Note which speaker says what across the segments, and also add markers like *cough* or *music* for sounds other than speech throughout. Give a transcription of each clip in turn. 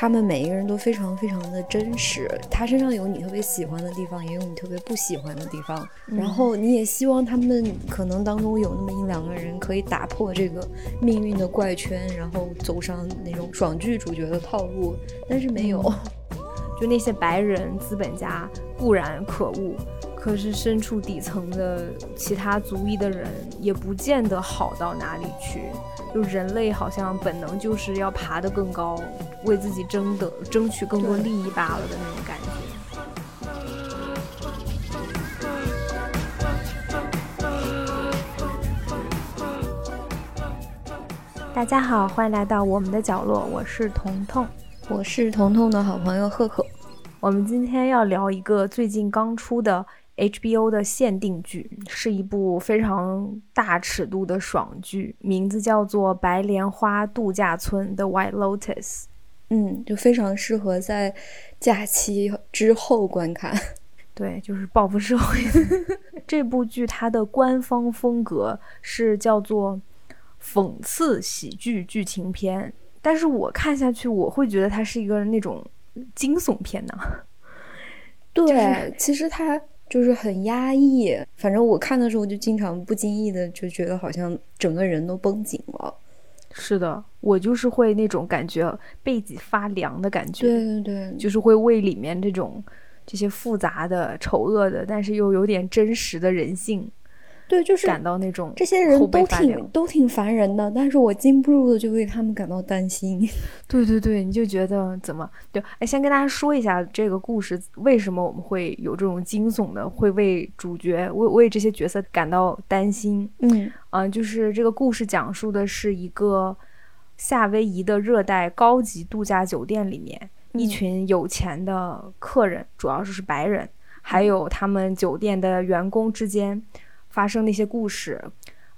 Speaker 1: 他们每一个人都非常非常的真实，他身上有你特别喜欢的地方，也有你特别不喜欢的地方。然后你也希望他们可能当中有那么一两个人可以打破这个命运的怪圈，然后走上那种爽剧主角的套路，但是没有。*laughs*
Speaker 2: 就那些白人资本家固然可恶，可是身处底层的其他族裔的人也不见得好到哪里去。就人类好像本能就是要爬得更高，为自己争得争取更多利益罢了的那种感觉。大家好，欢迎来到我们的角落，我是彤彤。
Speaker 1: 我是彤彤的好朋友赫赫，
Speaker 2: 我们今天要聊一个最近刚出的 HBO 的限定剧，是一部非常大尺度的爽剧，名字叫做《白莲花度假村》的 White Lotus。
Speaker 1: 嗯，就非常适合在假期之后观看。*laughs*
Speaker 2: 对，就是报复社会。*laughs* 这部剧它的官方风格是叫做讽刺喜剧剧情片。但是我看下去，我会觉得它是一个那种惊悚片呢。*laughs*
Speaker 1: 对，其实它就是很压抑。反正我看的时候，就经常不经意的就觉得好像整个人都绷紧了。
Speaker 2: 是的，我就是会那种感觉背脊发凉的感觉。
Speaker 1: 对对对，
Speaker 2: 就是会为里面这种这些复杂的、丑恶的，但是又有点真实的人性。
Speaker 1: 对，就是
Speaker 2: 感到那种
Speaker 1: 这些人都挺都挺烦人的，但是我禁不住的就为他们感到担心。*laughs*
Speaker 2: 对对对，你就觉得怎么就？哎，先跟大家说一下这个故事，为什么我们会有这种惊悚的，会为主角为为这些角色感到担心？
Speaker 1: 嗯
Speaker 2: 嗯，就是这个故事讲述的是一个夏威夷的热带高级度假酒店里面，一群有钱的客人，主要是是白人，还有他们酒店的员工之间。发生的一些故事，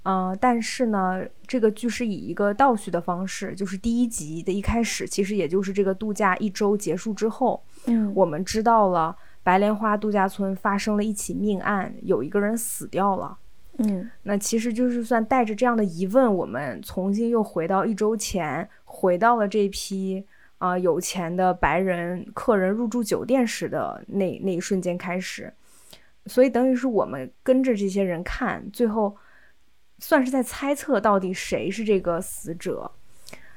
Speaker 2: 嗯，但是呢，这个剧是以一个倒叙的方式，就是第一集的一开始，其实也就是这个度假一周结束之后，
Speaker 1: 嗯，
Speaker 2: 我们知道了白莲花度假村发生了一起命案，有一个人死掉了，
Speaker 1: 嗯，
Speaker 2: 那其实就是算带着这样的疑问，我们重新又回到一周前，回到了这批啊有钱的白人客人入住酒店时的那那一瞬间开始。所以等于是我们跟着这些人看，最后算是在猜测到底谁是这个死者。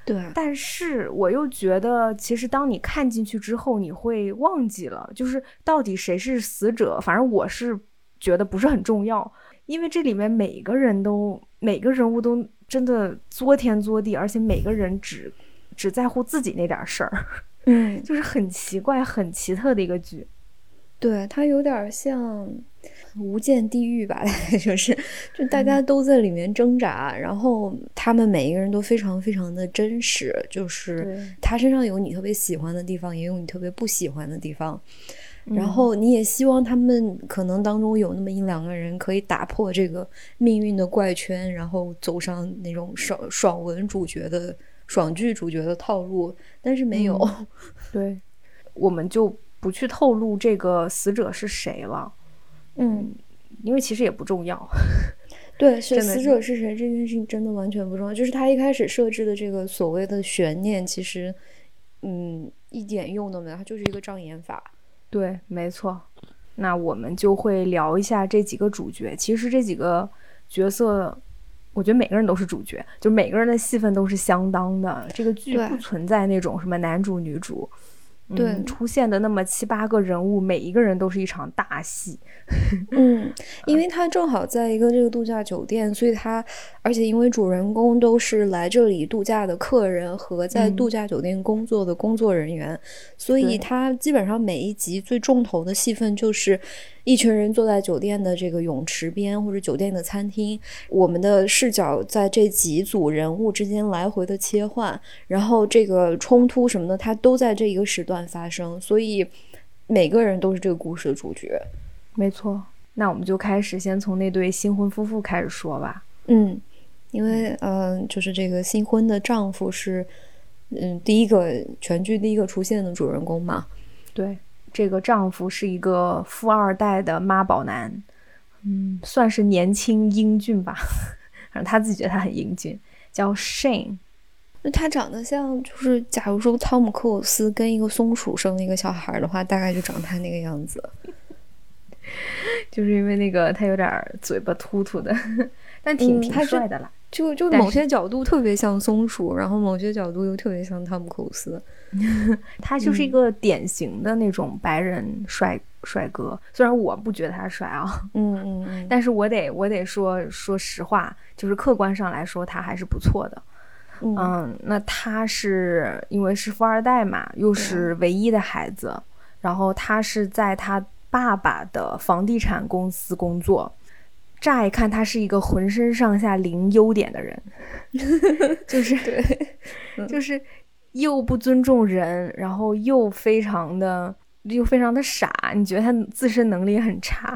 Speaker 1: 对，
Speaker 2: 但是我又觉得，其实当你看进去之后，你会忘记了，就是到底谁是死者。反正我是觉得不是很重要，因为这里面每个人都每个人物都真的作天作地，而且每个人只只在乎自己那点事儿。
Speaker 1: 嗯，*laughs*
Speaker 2: 就是很奇怪、很奇特的一个剧。
Speaker 1: 对，它有点像无间地狱吧，*laughs* 就是，就大家都在里面挣扎，然后他们每一个人都非常非常的真实，就是他身上有你特别喜欢的地方，也有你特别不喜欢的地方，然后你也希望他们可能当中有那么一两个人可以打破这个命运的怪圈，然后走上那种爽爽文主角的爽剧主角的套路，但是没有，
Speaker 2: 对，*laughs* 我们就。不去透露这个死者是谁了，
Speaker 1: 嗯，
Speaker 2: 因为其实也不重要。*laughs*
Speaker 1: 对，是死者是谁这件事情真的完全不重要。就是他一开始设置的这个所谓的悬念，其实，嗯，一点用都没有，它就是一个障眼法。
Speaker 2: 对，没错。那我们就会聊一下这几个主角。其实这几个角色，我觉得每个人都是主角，就每个人的戏份都是相当的。这个剧不存在那种什么男主女主。
Speaker 1: 对，
Speaker 2: 出现的那么七八个人物，每一个人都是一场大戏。*laughs*
Speaker 1: 嗯，因为他正好在一个这个度假酒店，所以他，而且因为主人公都是来这里度假的客人和在度假酒店工作的工作人员，所以他基本上每一集最重头的戏份就是。一群人坐在酒店的这个泳池边，或者酒店的餐厅，我们的视角在这几组人物之间来回的切换，然后这个冲突什么的，它都在这一个时段发生，所以每个人都是这个故事的主角。
Speaker 2: 没错，那我们就开始先从那对新婚夫妇开始说吧。
Speaker 1: 嗯，因为嗯，就是这个新婚的丈夫是嗯第一个全剧第一个出现的主人公嘛？
Speaker 2: 对。这个丈夫是一个富二代的妈宝男，嗯，算是年轻英俊吧，反正他自己觉得他很英俊，叫 Shane。
Speaker 1: 那他长得像，就是假如说汤姆克鲁斯跟一个松鼠生了一个小孩的话，大概就长他那个样子。*laughs*
Speaker 2: 就是因为那个他有点嘴巴突突的，*laughs* 但挺挺帅的啦。
Speaker 1: 就就某些角度特别像松鼠，然后某些角度又特别像汤姆克鲁斯。*laughs*
Speaker 2: 他就是一个典型的那种白人帅帅哥。虽然我不觉得他帅啊，
Speaker 1: 嗯嗯嗯，*laughs*
Speaker 2: 但是我得我得说说实话，就是客观上来说他还是不错的。嗯，那他是因为是富二代嘛，又是唯一的孩子，然后他是在他爸爸的房地产公司工作。乍一看，他是一个浑身上下零优点的人，*laughs* 就是
Speaker 1: 对，
Speaker 2: 就是又不尊重人，然后又非常的又非常的傻。你觉得他自身能力很差？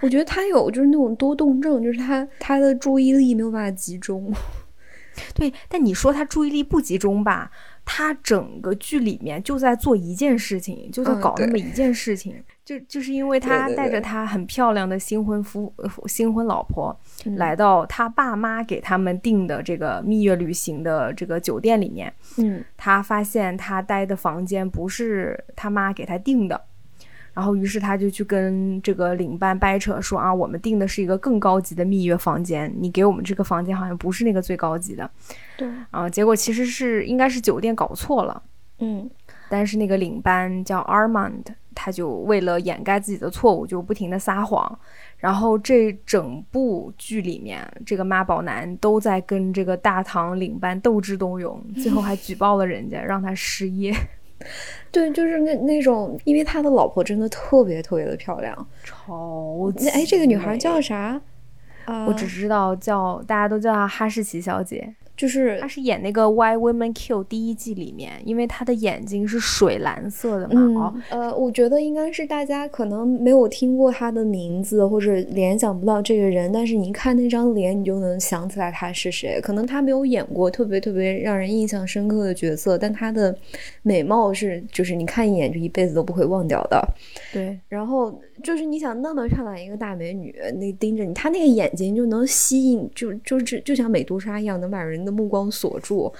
Speaker 1: 我觉得他有就是那种多动症，就是他他的注意力没有办法集中。*laughs*
Speaker 2: 对，但你说他注意力不集中吧？他整个剧里面就在做一件事情，就在搞那么一件事情，就就是因为他带着他很漂亮的新婚夫新婚老婆来到他爸妈给他们订的这个蜜月旅行的这个酒店里面，
Speaker 1: 嗯，
Speaker 2: 他发现他待的房间不是他妈给他订的。然后，于是他就去跟这个领班掰扯说啊，我们订的是一个更高级的蜜月房间，你给我们这个房间好像不是那个最高级的。
Speaker 1: 对
Speaker 2: 啊，结果其实是应该是酒店搞错了。
Speaker 1: 嗯，
Speaker 2: 但是那个领班叫 Armand，他就为了掩盖自己的错误，就不停的撒谎。然后这整部剧里面，这个妈宝男都在跟这个大堂领班斗智斗勇，最后还举报了人家，让他失业。*laughs*
Speaker 1: 对，就是那那种，因为他的老婆真的特别特别的漂亮，
Speaker 2: 超级
Speaker 1: 哎，这个女孩叫啥？
Speaker 2: 我只知道叫，大家都叫她哈士奇小姐。
Speaker 1: 就是
Speaker 2: 她是演那个《Why Women Kill》第一季里面，因为她的眼睛是水蓝色的嘛。
Speaker 1: 呃，我觉得应该是大家可能没有听过她的名字，或者联想不到这个人，但是你一看那张脸，你就能想起来她是谁。可能她没有演过特别特别让人印象深刻的角色，但她的美貌是，就是你看一眼就一辈子都不会忘掉的。
Speaker 2: 对，
Speaker 1: 然后。就是你想那么漂亮一个大美女，那盯着你，她那个眼睛就能吸引，就就是就像美杜莎一样，能把人的目光锁住。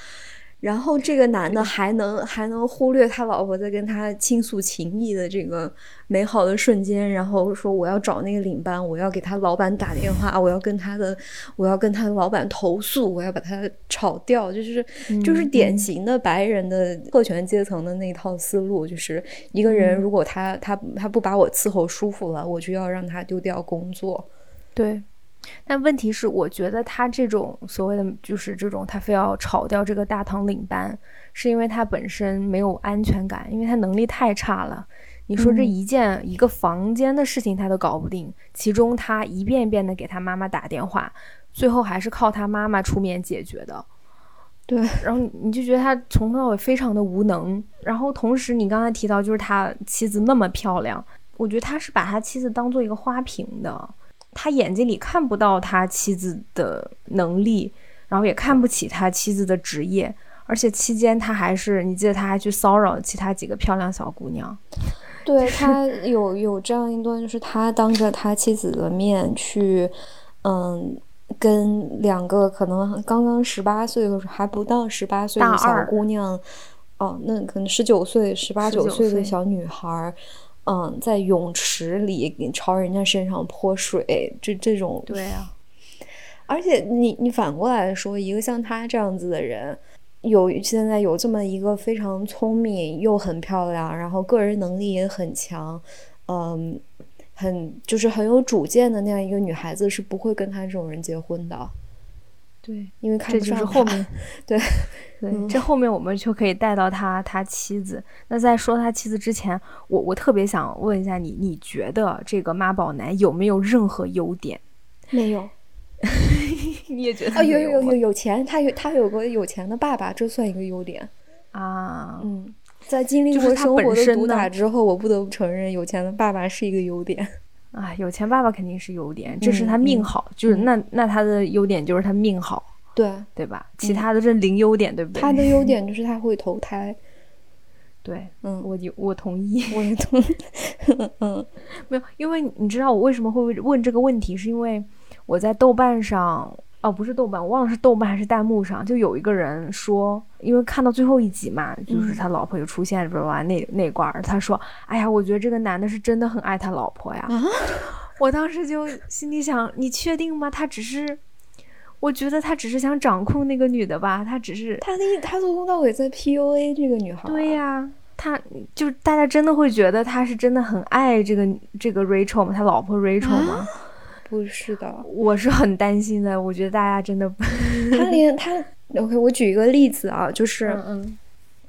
Speaker 1: 然后这个男的还能还能忽略他老婆在跟他倾诉情谊的这个美好的瞬间，然后说我要找那个领班，我要给他老板打电话，我要跟他的我要跟他的老板投诉，我要把他炒掉，就是就是典型的白人的特权阶层的那套思路，就是一个人如果他他他不把我伺候舒服了，我就要让他丢掉工作，
Speaker 2: 对。但问题是，我觉得他这种所谓的就是这种，他非要炒掉这个大堂领班，是因为他本身没有安全感，因为他能力太差了。你说这一件一个房间的事情他都搞不定，其中他一遍一遍的给他妈妈打电话，最后还是靠他妈妈出面解决的。
Speaker 1: 对，
Speaker 2: 然后你就觉得他从头到尾非常的无能。然后同时你刚才提到就是他妻子那么漂亮，我觉得他是把他妻子当做一个花瓶的。他眼睛里看不到他妻子的能力，然后也看不起他妻子的职业，而且期间他还是，你记得他还去骚扰其他几个漂亮小姑娘。*laughs*
Speaker 1: 对他有有这样一段，就是他当着他妻子的面去，嗯，跟两个可能刚刚十八岁或者还不到十八岁的小姑娘，哦，那可能十九岁、十八九岁的小女孩。嗯，在泳池里朝人家身上泼水，这这种
Speaker 2: 对啊。
Speaker 1: 而且你你反过来说，一个像他这样子的人，有现在有这么一个非常聪明又很漂亮，然后个人能力也很强，嗯，很就是很有主见的那样一个女孩子，是不会跟他这种人结婚的。*laughs*
Speaker 2: 对，
Speaker 1: 因为看
Speaker 2: 不上后面，
Speaker 1: 对
Speaker 2: 对，这后面我们就可以带到他他妻子。那在说他妻子之前，我我特别想问一下你，你觉得这个妈宝男有没有任何优点？*laughs*
Speaker 1: 没有，*laughs*
Speaker 2: 你也觉得
Speaker 1: 啊？有有有有钱，他有他有个有钱的爸爸，这算一个优点
Speaker 2: 啊。
Speaker 1: 嗯，在经历过生活的毒打之后，我不得不承认，有钱的爸爸是一个优点。
Speaker 2: 啊，有钱爸爸肯定是优点，这是他命好，就是那那他的优点就是他命好，
Speaker 1: 对。
Speaker 2: 对吧？其他的是零优点，对不对？
Speaker 1: 他的优点 *laughs* 就是他会投胎，
Speaker 2: 对，
Speaker 1: 嗯，
Speaker 2: 我就我同意，
Speaker 1: 我也同意，*laughs* 嗯，
Speaker 2: 没有，因为你知道我为什么会问这个问题，是因为我在豆瓣上，哦，不是豆瓣，我忘了是豆瓣还是弹幕上，就有一个人说，因为看到最后一集嘛，就是他老婆就出现，不是吧？那那块儿，他说：“哎呀，我觉得这个男的是真的很爱他老婆呀。”我当时就心里想：“你确定吗？他只是，我觉得他只是想掌控那个女的吧？他只是
Speaker 1: 他那他从头到尾在 PUA 这个女孩。”
Speaker 2: 对呀，他就大家真的会觉得他是真的很爱这个这个 Rachel 吗？他老婆 Rachel 吗？
Speaker 1: 不是的，*laughs*
Speaker 2: 我是很担心的。我觉得大家真的，
Speaker 1: 他连 *laughs* 他 OK，我举一个例子啊，就是
Speaker 2: 嗯，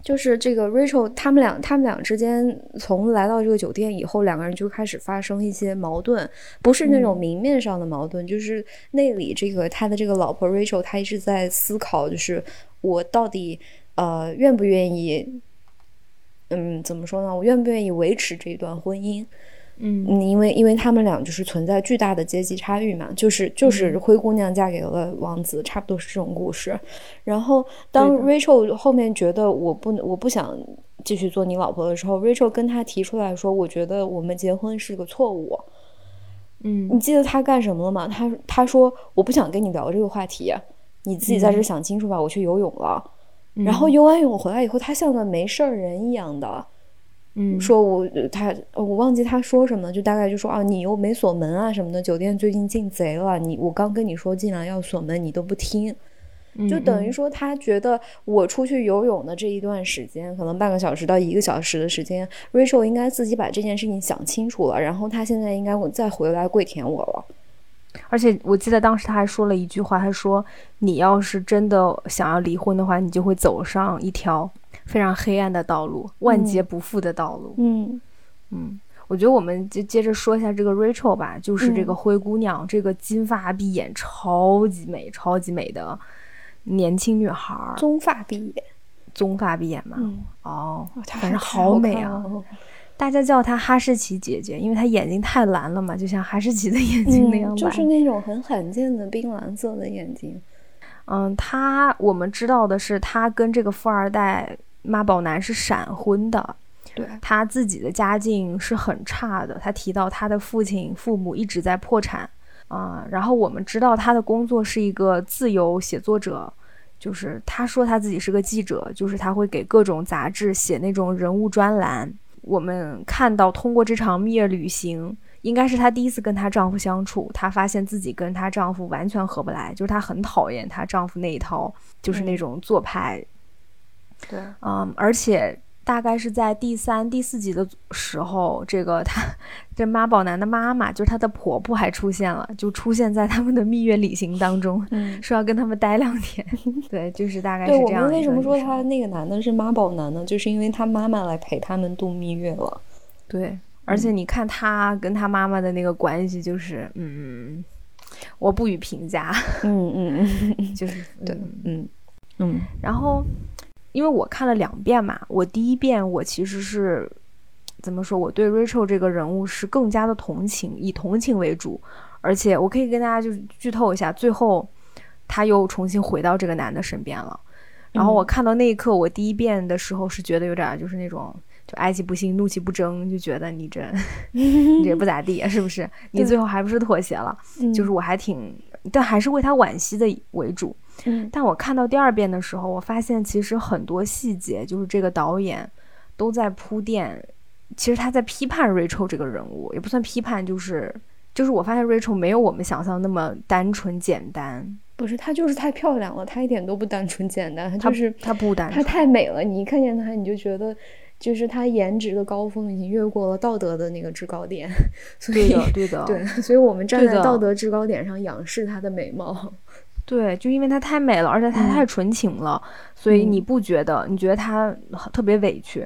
Speaker 1: 就是这个 Rachel 他们俩他们俩之间从来到这个酒店以后，两个人就开始发生一些矛盾，不是那种明面上的矛盾，就是内里这个他的这个老婆 Rachel，她一直在思考，就是我到底呃愿不愿意，嗯，怎么说呢？我愿不愿意维持这段婚姻？
Speaker 2: 嗯，
Speaker 1: 因为因为他们俩就是存在巨大的阶级差异嘛，就是就是灰姑娘嫁给了王子，差不多是这种故事。然后当 Rachel 后面觉得我不我不想继续做你老婆的时候，Rachel 跟他提出来说，我觉得我们结婚是个错误。
Speaker 2: 嗯，
Speaker 1: 你记得他干什么了吗？他他说我不想跟你聊这个话题，你自己在这想清楚吧。我去游泳了，然后游完泳回来以后，他像个没事儿人一样的。
Speaker 2: 嗯，
Speaker 1: 说我他我忘记他说什么，就大概就说啊，你又没锁门啊什么的，酒店最近进贼了，你我刚跟你说进来要锁门，你都不听，就等于说他觉得我出去游泳的这一段时间，可能半个小时到一个小时的时间，Rachel 应该自己把这件事情想清楚了，然后他现在应该我再回来跪舔我了。
Speaker 2: 而且我记得当时他还说了一句话，他说你要是真的想要离婚的话，你就会走上一条。非常黑暗的道路，万劫不复的道路。
Speaker 1: 嗯
Speaker 2: 嗯，我觉得我们就接着说一下这个 Rachel 吧，就是这个灰姑娘，这个金发碧眼、超级美、超级美的年轻女孩。
Speaker 1: 棕发碧眼，
Speaker 2: 棕发碧眼嘛。
Speaker 1: 嗯
Speaker 2: 哦，
Speaker 1: 反
Speaker 2: 正好美啊！大家叫她哈士奇姐姐，因为她眼睛太蓝了嘛，就像哈士奇的眼睛那样蓝，
Speaker 1: 就是那种很罕见的冰蓝色的眼睛。
Speaker 2: 嗯，她我们知道的是，她跟这个富二代。妈宝男是闪婚的，
Speaker 1: 对
Speaker 2: 他自己的家境是很差的。他提到他的父亲、父母一直在破产啊。然后我们知道他的工作是一个自由写作者，就是他说他自己是个记者，就是他会给各种杂志写那种人物专栏。我们看到通过这场蜜月旅行，应该是她第一次跟她丈夫相处，她发现自己跟她丈夫完全合不来，就是她很讨厌她丈夫那一套，就是那种做派。
Speaker 1: 对，
Speaker 2: 嗯，而且大概是在第三、第四集的时候，这个他这妈宝男的妈妈，就是他的婆婆，还出现了，就出现在他们的蜜月旅行当中，
Speaker 1: 嗯，
Speaker 2: 说要跟他们待两天。*laughs* 对，就是大概是这样。
Speaker 1: 对，我们为什么说他那个男的是妈宝男呢？就是因为他妈妈来陪他们度蜜月了。
Speaker 2: 对，而且你看他跟他妈妈的那个关系，就是嗯，我不予评价。
Speaker 1: 嗯嗯嗯，*laughs*
Speaker 2: 就是
Speaker 1: 对，嗯
Speaker 2: 嗯，然后。因为我看了两遍嘛，我第一遍我其实是怎么说？我对 Rachel 这个人物是更加的同情，以同情为主。而且我可以跟大家就是剧透一下，最后他又重新回到这个男的身边了。然后我看到那一刻，我第一遍的时候是觉得有点就是那种就哀其不幸，怒其不争，就觉得你这 *laughs* 你这不咋地，是不是？你最后还不是妥协了？就是我还挺，但还是为他惋惜的为主。
Speaker 1: 嗯，
Speaker 2: 但我看到第二遍的时候，我发现其实很多细节，就是这个导演都在铺垫。其实他在批判 Rachel 这个人物，也不算批判，就是就是我发现 Rachel 没有我们想象那么单纯简单。
Speaker 1: 不是，她就是太漂亮了，她一点都不单纯简单，她就是
Speaker 2: 她不单纯，
Speaker 1: 她太美了。你一看见她，你就觉得就是她颜值的高峰已经越过了道德的那个制高点。*laughs*
Speaker 2: 对的，对的，
Speaker 1: 对，所以我们站在道德制高点上仰视她的美貌。
Speaker 2: 对，就因为她太美了，而且她太纯情了，所以你不觉得？你觉得她特别委屈？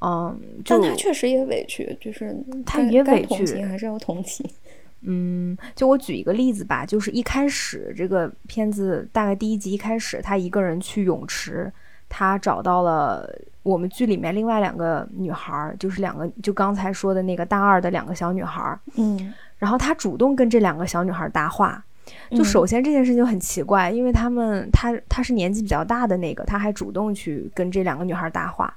Speaker 2: 嗯，
Speaker 1: 但她确实也委屈，就是
Speaker 2: 她也委
Speaker 1: 屈，还是要同情。*laughs*
Speaker 2: 嗯，就我举一个例子吧，就是一开始这个片子大概第一集一开始，她一个人去泳池，她找到了我们剧里面另外两个女孩，就是两个就刚才说的那个大二的两个小女孩。
Speaker 1: 嗯，
Speaker 2: 然后她主动跟这两个小女孩搭话。就首先这件事情就很奇怪，因为他们他他是年纪比较大的那个，他还主动去跟这两个女孩搭话，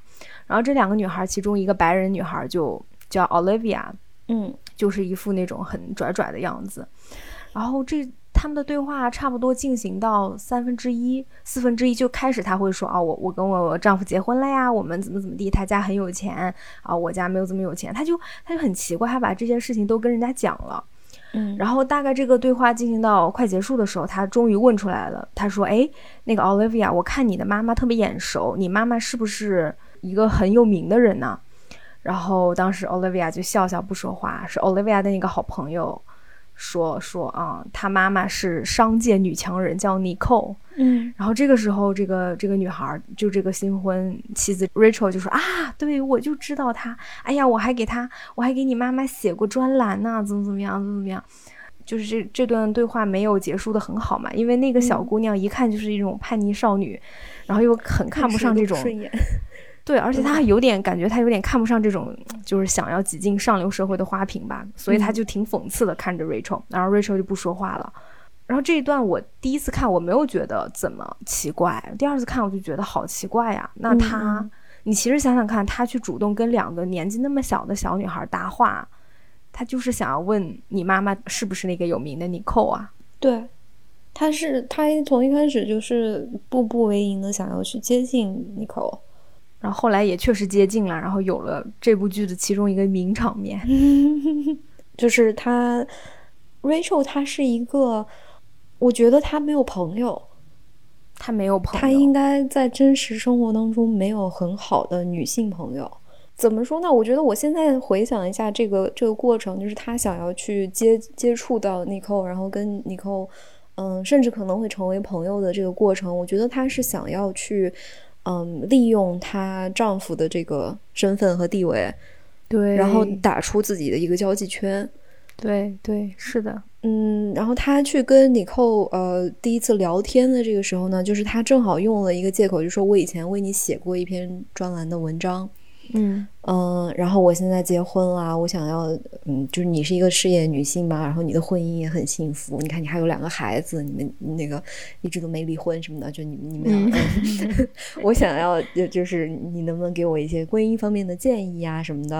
Speaker 2: 然后这两个女孩其中一个白人女孩就叫 Olivia，
Speaker 1: 嗯，
Speaker 2: 就是一副那种很拽拽的样子，然后这他们的对话差不多进行到三分之一、四分之一就开始，他会说啊，我我跟我丈夫结婚了呀，我们怎么怎么地，他家很有钱啊，我家没有这么有钱，他就他就很奇怪，他把这些事情都跟人家讲了。
Speaker 1: 嗯，
Speaker 2: 然后大概这个对话进行到快结束的时候，他终于问出来了。他说：“哎，那个 Olivia，我看你的妈妈特别眼熟，你妈妈是不是一个很有名的人呢？”然后当时 Olivia 就笑笑不说话。是 Olivia 的那个好朋友说说啊，他妈妈是商界女强人，叫 Nicole。
Speaker 1: 嗯，
Speaker 2: 然后这个时候，这个这个女孩就这个新婚妻子 Rachel 就说啊，对我就知道她，哎呀，我还给她，我还给你妈妈写过专栏呢，怎么怎么样，怎么怎么样，就是这这段对话没有结束的很好嘛，因为那个小姑娘一看就是一种叛逆少女，然后又很看不上这种，对，而且他有点感觉，他有点看不上这种就是想要挤进上流社会的花瓶吧，所以他就挺讽刺的看着 Rachel，然后 Rachel 就不说话了。然后这一段我第一次看我没有觉得怎么奇怪，第二次看我就觉得好奇怪呀。那他，你其实想想看，他去主动跟两个年纪那么小的小女孩搭话，他就是想要问你妈妈是不是那个有名的妮蔻啊？
Speaker 1: 对，他是他从一开始就是步步为营的想要去接近妮蔻，
Speaker 2: 然后后来也确实接近了，然后有了这部剧的其中一个名场面，*laughs*
Speaker 1: 就是他 Rachel，他是一个。我觉得他没有朋友，
Speaker 2: 他没有朋友，
Speaker 1: 他应该在真实生活当中没有很好的女性朋友。怎么说呢？我觉得我现在回想一下这个这个过程，就是他想要去接接触到 Nicole，，然后跟 Nicole，，嗯，甚至可能会成为朋友的这个过程，我觉得他是想要去，嗯，利用她丈夫的这个身份和地位，
Speaker 2: 对，
Speaker 1: 然后打出自己的一个交际圈。
Speaker 2: 对对，是的。
Speaker 1: 嗯，然后她去跟李扣呃第一次聊天的这个时候呢，就是她正好用了一个借口，就说我以前为你写过一篇专栏的文章。
Speaker 2: 嗯
Speaker 1: 嗯，然后我现在结婚了，我想要，嗯，就是你是一个事业女性嘛，然后你的婚姻也很幸福，你看你还有两个孩子，你们那个一直都没离婚什么的，就你你们俩，*laughs* *laughs* 我想要就就是你能不能给我一些婚姻方面的建议啊什么的？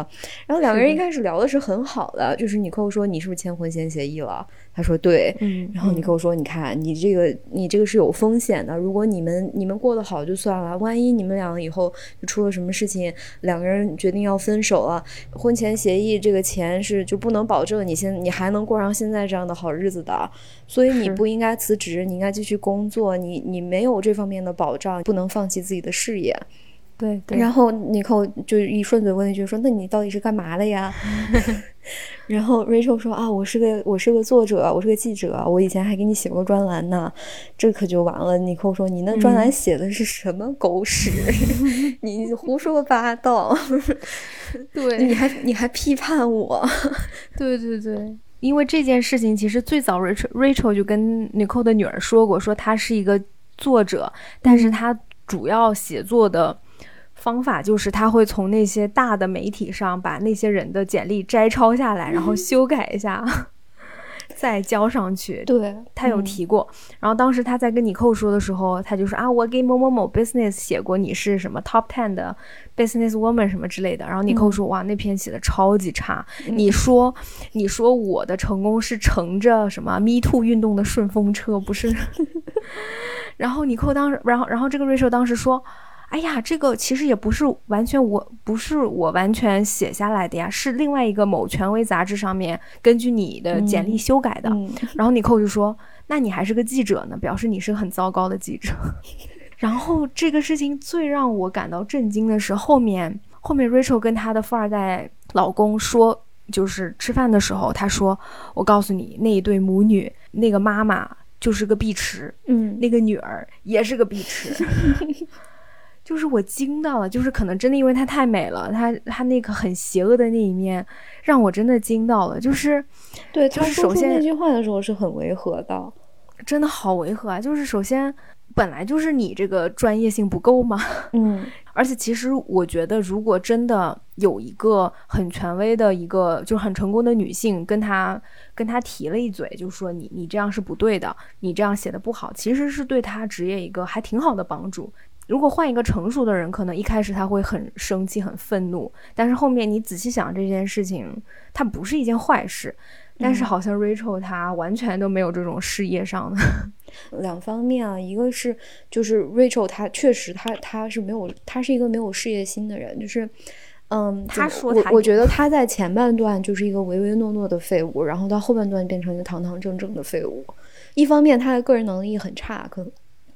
Speaker 1: 然后两个人一开始聊的是很好的，就是你跟我说你是不是签婚前协议了？他说对，
Speaker 2: 嗯，
Speaker 1: 然后你跟我说你看你这个你这个是有风险的，如果你们你们过得好就算了，万一你们两个以后就出了什么事情，两个人决定要分手了，婚前协议这个钱是就不能保证你现你还能过上现在这样的好日子的，所以你不应该辞职，你应该继续工作，你你没有这方面的保障，不能放弃自己的事业。
Speaker 2: 对对，
Speaker 1: 然后尼寇就一顺嘴问一句说：“那你到底是干嘛的呀？” *laughs* *laughs* 然后 Rachel 说：“啊，我是个我是个作者，我是个记者，我以前还给你写过专栏呢。”这可就完了。尼寇说：“你那专栏写的是什么狗屎？*laughs* 你胡说八道！
Speaker 2: 对，
Speaker 1: 你还你还批判我？
Speaker 2: 对对对，因为这件事情其实最早 Rachel Rachel 就跟 Nicole 的女儿说过，说她是一个作者，但是她主要写作的。”方法就是他会从那些大的媒体上把那些人的简历摘抄下来，然后修改一下，*laughs* 再交上去。
Speaker 1: 对
Speaker 2: 他有提过。然后当时他在跟你扣说的时候，他就说啊，我给某某某 business 写过你是什么 top ten 的 business woman 什么之类的。然后你扣说哇，那篇写的超级差。你说你说我的成功是乘着什么 me too 运动的顺风车，不是？*laughs* 然后你扣当时，然后然后这个瑞秀当时说。哎呀，这个其实也不是完全，我不是我完全写下来的呀，是另外一个某权威杂志上面根据你的简历修改的。然后你扣就说：“那你还是个记者呢，表示你是个很糟糕的记者。*laughs* ”然后这个事情最让我感到震惊的是后面，后面 Rachel 跟她的富二代老公说，就是吃饭的时候，他说：“我告诉你，那一对母女，那个妈妈就是个碧池，
Speaker 1: 嗯，
Speaker 2: 那个女儿也是个碧池。” *laughs* 就是我惊到了，就是可能真的因为她太美了，她她那个很邪恶的那一面让我真的惊到了。就是，
Speaker 1: 对，
Speaker 2: 就是首先
Speaker 1: 那句话的时候是很违和的，
Speaker 2: 真的好违和啊！就是首先本来就是你这个专业性不够嘛，
Speaker 1: 嗯，*laughs*
Speaker 2: 而且其实我觉得，如果真的有一个很权威的一个就很成功的女性跟他跟他提了一嘴，就说你你这样是不对的，你这样写的不好，其实是对他职业一个还挺好的帮助。如果换一个成熟的人，可能一开始他会很生气、很愤怒，但是后面你仔细想这件事情，它不是一件坏事。但是好像 Rachel 她完全都没有这种事业上的 *laughs*
Speaker 1: 两方面啊，一个是就是 Rachel 她确实她她是没有她是一个没有事业心的人，就是嗯，
Speaker 2: 他说
Speaker 1: 我我觉得他在前半段就是一个唯唯诺诺的废物，然后到后半段变成一个堂堂正正的废物。一方面他的个人能力很差，可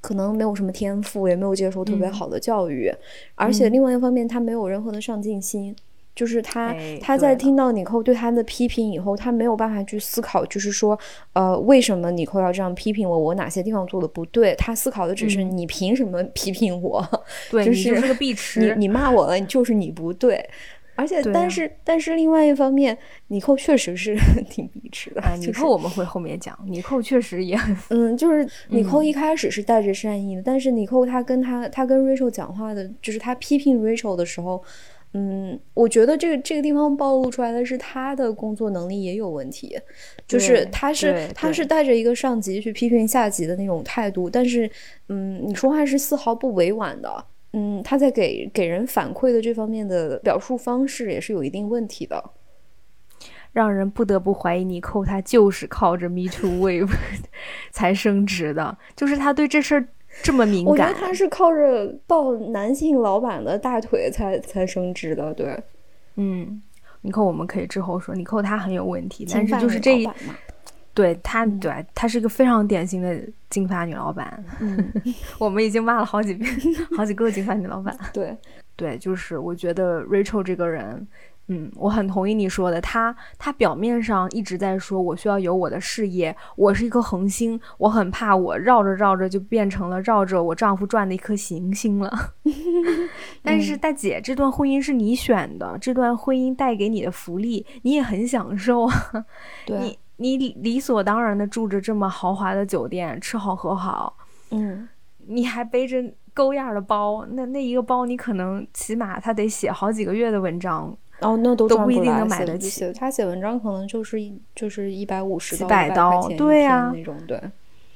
Speaker 1: 可能没有什么天赋，也没有接受特别好的教育，而且另外一方面他没有任何的上进心。就是他，他在听到尼寇对他的批评以后，他没有办法去思考，就是说，呃，为什么尼寇要这样批评我？我哪些地方做的不对？他思考的只是你凭什么批评我？
Speaker 2: 对，
Speaker 1: 就是
Speaker 2: 个碧池，
Speaker 1: 你你骂我了，就是你不对。而且，但是，但是另外一方面，尼寇确实是 *laughs* 挺碧池的。
Speaker 2: 尼寇我们会后面讲，尼寇确实也很，
Speaker 1: 嗯，就是尼寇一开始是带着善意的，但是尼寇他跟他他跟 Rachel 讲话的，就是他批评 Rachel 的时候。嗯，我觉得这个这个地方暴露出来的是他的工作能力也有问题，就是他是他是带着一个上级去批评下级的那种态度，但是嗯，你说话是丝毫不委婉的，嗯，他在给给人反馈的这方面的表述方式也是有一定问题的，
Speaker 2: 让人不得不怀疑尼寇他就是靠着 Me Too *laughs* Wave 才升职的，就是他对这事儿。这么敏感，我
Speaker 1: 觉得他是靠着抱男性老板的大腿才才升职的，对，
Speaker 2: 嗯，尼寇我们可以之后说，尼寇他很有问题，但是就是这，对她，对她是一个非常典型的金发女老板，嗯，*laughs* 我们已经骂了好几遍，好几个金发女老板，*laughs*
Speaker 1: 对，
Speaker 2: 对，就是我觉得 Rachel 这个人。嗯，我很同意你说的。她，她表面上一直在说，我需要有我的事业，我是一颗恒星，我很怕我绕着绕着就变成了绕着我丈夫转的一颗行星了。*laughs* 但是大姐，这段婚姻是你选的，这段婚姻带给你的福利，你也很享受啊。你你理所当然的住着这么豪华的酒店，吃好喝好，
Speaker 1: 嗯，
Speaker 2: 你还背着勾样的包，那那一个包你可能起码他得写好几个月的文章。
Speaker 1: 哦，那
Speaker 2: 都都
Speaker 1: 不
Speaker 2: 一定能买得起。
Speaker 1: 他写文章可能就是就是一百五十
Speaker 2: 几百刀，
Speaker 1: 对
Speaker 2: 呀，
Speaker 1: 那种对，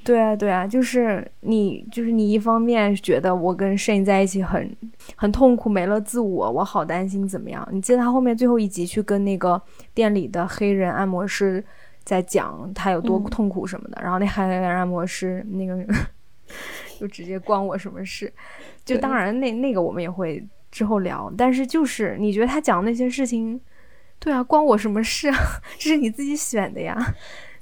Speaker 2: 对啊，对啊，就是你就是你一方面觉得我跟 Shane 在一起很很痛苦，没了自我，我好担心怎么样？你记得他后面最后一集去跟那个店里的黑人按摩师在讲他有多痛苦什么的，然后那黑人按摩师那个 *laughs* 就直接关我什么事？就当然那那个我们也会。之后聊，但是就是你觉得他讲那些事情，对啊，关我什么事啊？*laughs* 这是你自己选的呀。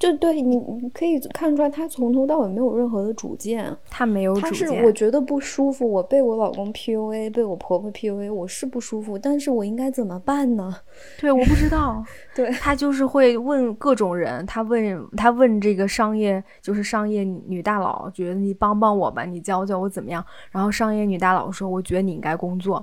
Speaker 1: 就对你，你可以看出来，他从头到尾没有任何的主见。
Speaker 2: 他没有主
Speaker 1: 见。他是我觉得不舒服，我被我老公 PUA，被我婆婆 PUA，我是不舒服，但是我应该怎么办呢？*laughs*
Speaker 2: 对，我不知道。
Speaker 1: 对
Speaker 2: 他就是会问各种人，他问他问这个商业，就是商业女大佬，觉得你帮帮我吧，你教教我怎么样？然后商业女大佬说，我觉得你应该工作。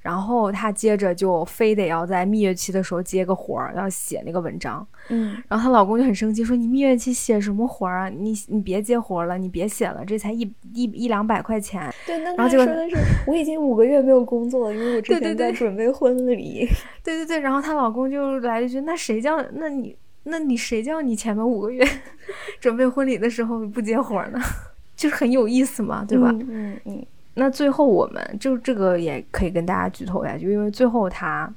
Speaker 2: 然后她接着就非得要在蜜月期的时候接个活儿，要写那个文章。
Speaker 1: 嗯，
Speaker 2: 然后她老公就很生气，说：“你蜜月期写什么活儿啊？你你别接活了，你别写了，这才一一一两百块钱。”
Speaker 1: 对，那他说的是我已经五个月没有工作了，因为我之前在准备婚
Speaker 2: 礼。*laughs* 对对对，然后她老公就来一句：“那谁叫那你那你谁叫你前面五个月 *laughs* 准备婚礼的时候不接活呢？*laughs* 就是很有意思嘛，对吧？
Speaker 1: 嗯嗯。
Speaker 2: 那最后我们就这个也可以跟大家剧透一下，就因为最后她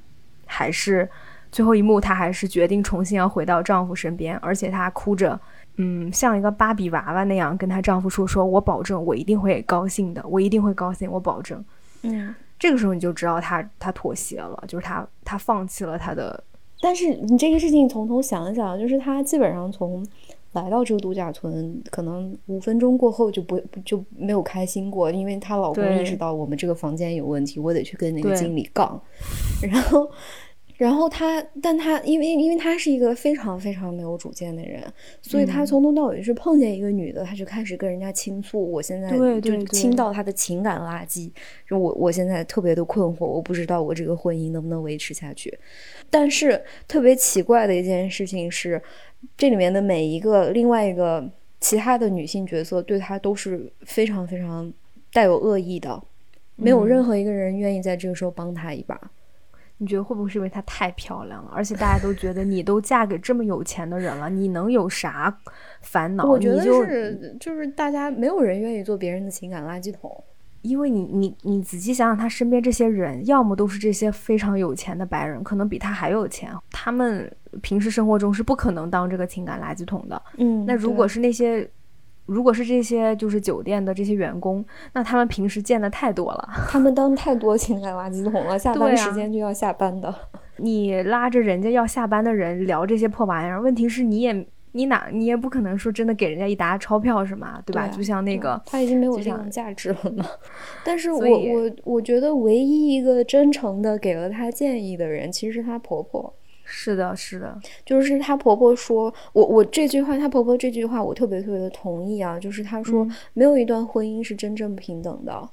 Speaker 2: 还是最后一幕，她还是决定重新要回到丈夫身边，而且她哭着，嗯，像一个芭比娃娃那样跟她丈夫说：“说我保证，我一定会高兴的，我一定会高兴，我保证。”
Speaker 1: 嗯，
Speaker 2: 这个时候你就知道她她妥协了，就是她她放弃了她的。
Speaker 1: 但是你这个事情从头想一想，就是她基本上从。来到这个度假村，可能五分钟过后就不就没有开心过，因为她老公意识到我们这个房间有问题，我得去跟那个经理杠。然后，然后她，但她因为因为她是一个非常非常没有主见的人，所以她从头到尾是碰见一个女的，她就开始跟人家倾诉，我现在就倾倒她的情感垃圾，就我我现在特别的困惑，我不知道我这个婚姻能不能维持下去。但是特别奇怪的一件事情是。这里面的每一个另外一个其他的女性角色，对她都是非常非常带有恶意的，没有任何一个人愿意在这个时候帮她一把。
Speaker 2: 你觉得会不会是因为她太漂亮了？而且大家都觉得你都嫁给这么有钱的人了，你能有啥烦恼？
Speaker 1: 我觉得是，就是大家没有人愿意做别人的情感垃圾桶。
Speaker 2: 因为你你你仔细想想，他身边这些人，要么都是这些非常有钱的白人，可能比他还有钱，他们平时生活中是不可能当这个情感垃圾桶的。
Speaker 1: 嗯，
Speaker 2: 那如果是那些，如果是这些就是酒店的这些员工，那他们平时见的太多了，*laughs*
Speaker 1: 他们当太多情感垃圾桶了，下班时间就要下班的。
Speaker 2: 你拉着人家要下班的人聊这些破玩意儿，问题是你也。你哪你也不可能说真的给人家一沓钞票是吗？对吧？就像那个
Speaker 1: 他已经没有利用价值了嘛。*laughs* 但是我我我觉得唯一一个真诚的给了他建议的人，其实是她婆婆。
Speaker 2: 是的，是的，
Speaker 1: 就是她婆婆说，我我这句话，她婆婆这句话我特别特别的同意啊。就是她说，没有一段婚姻是真正平等的。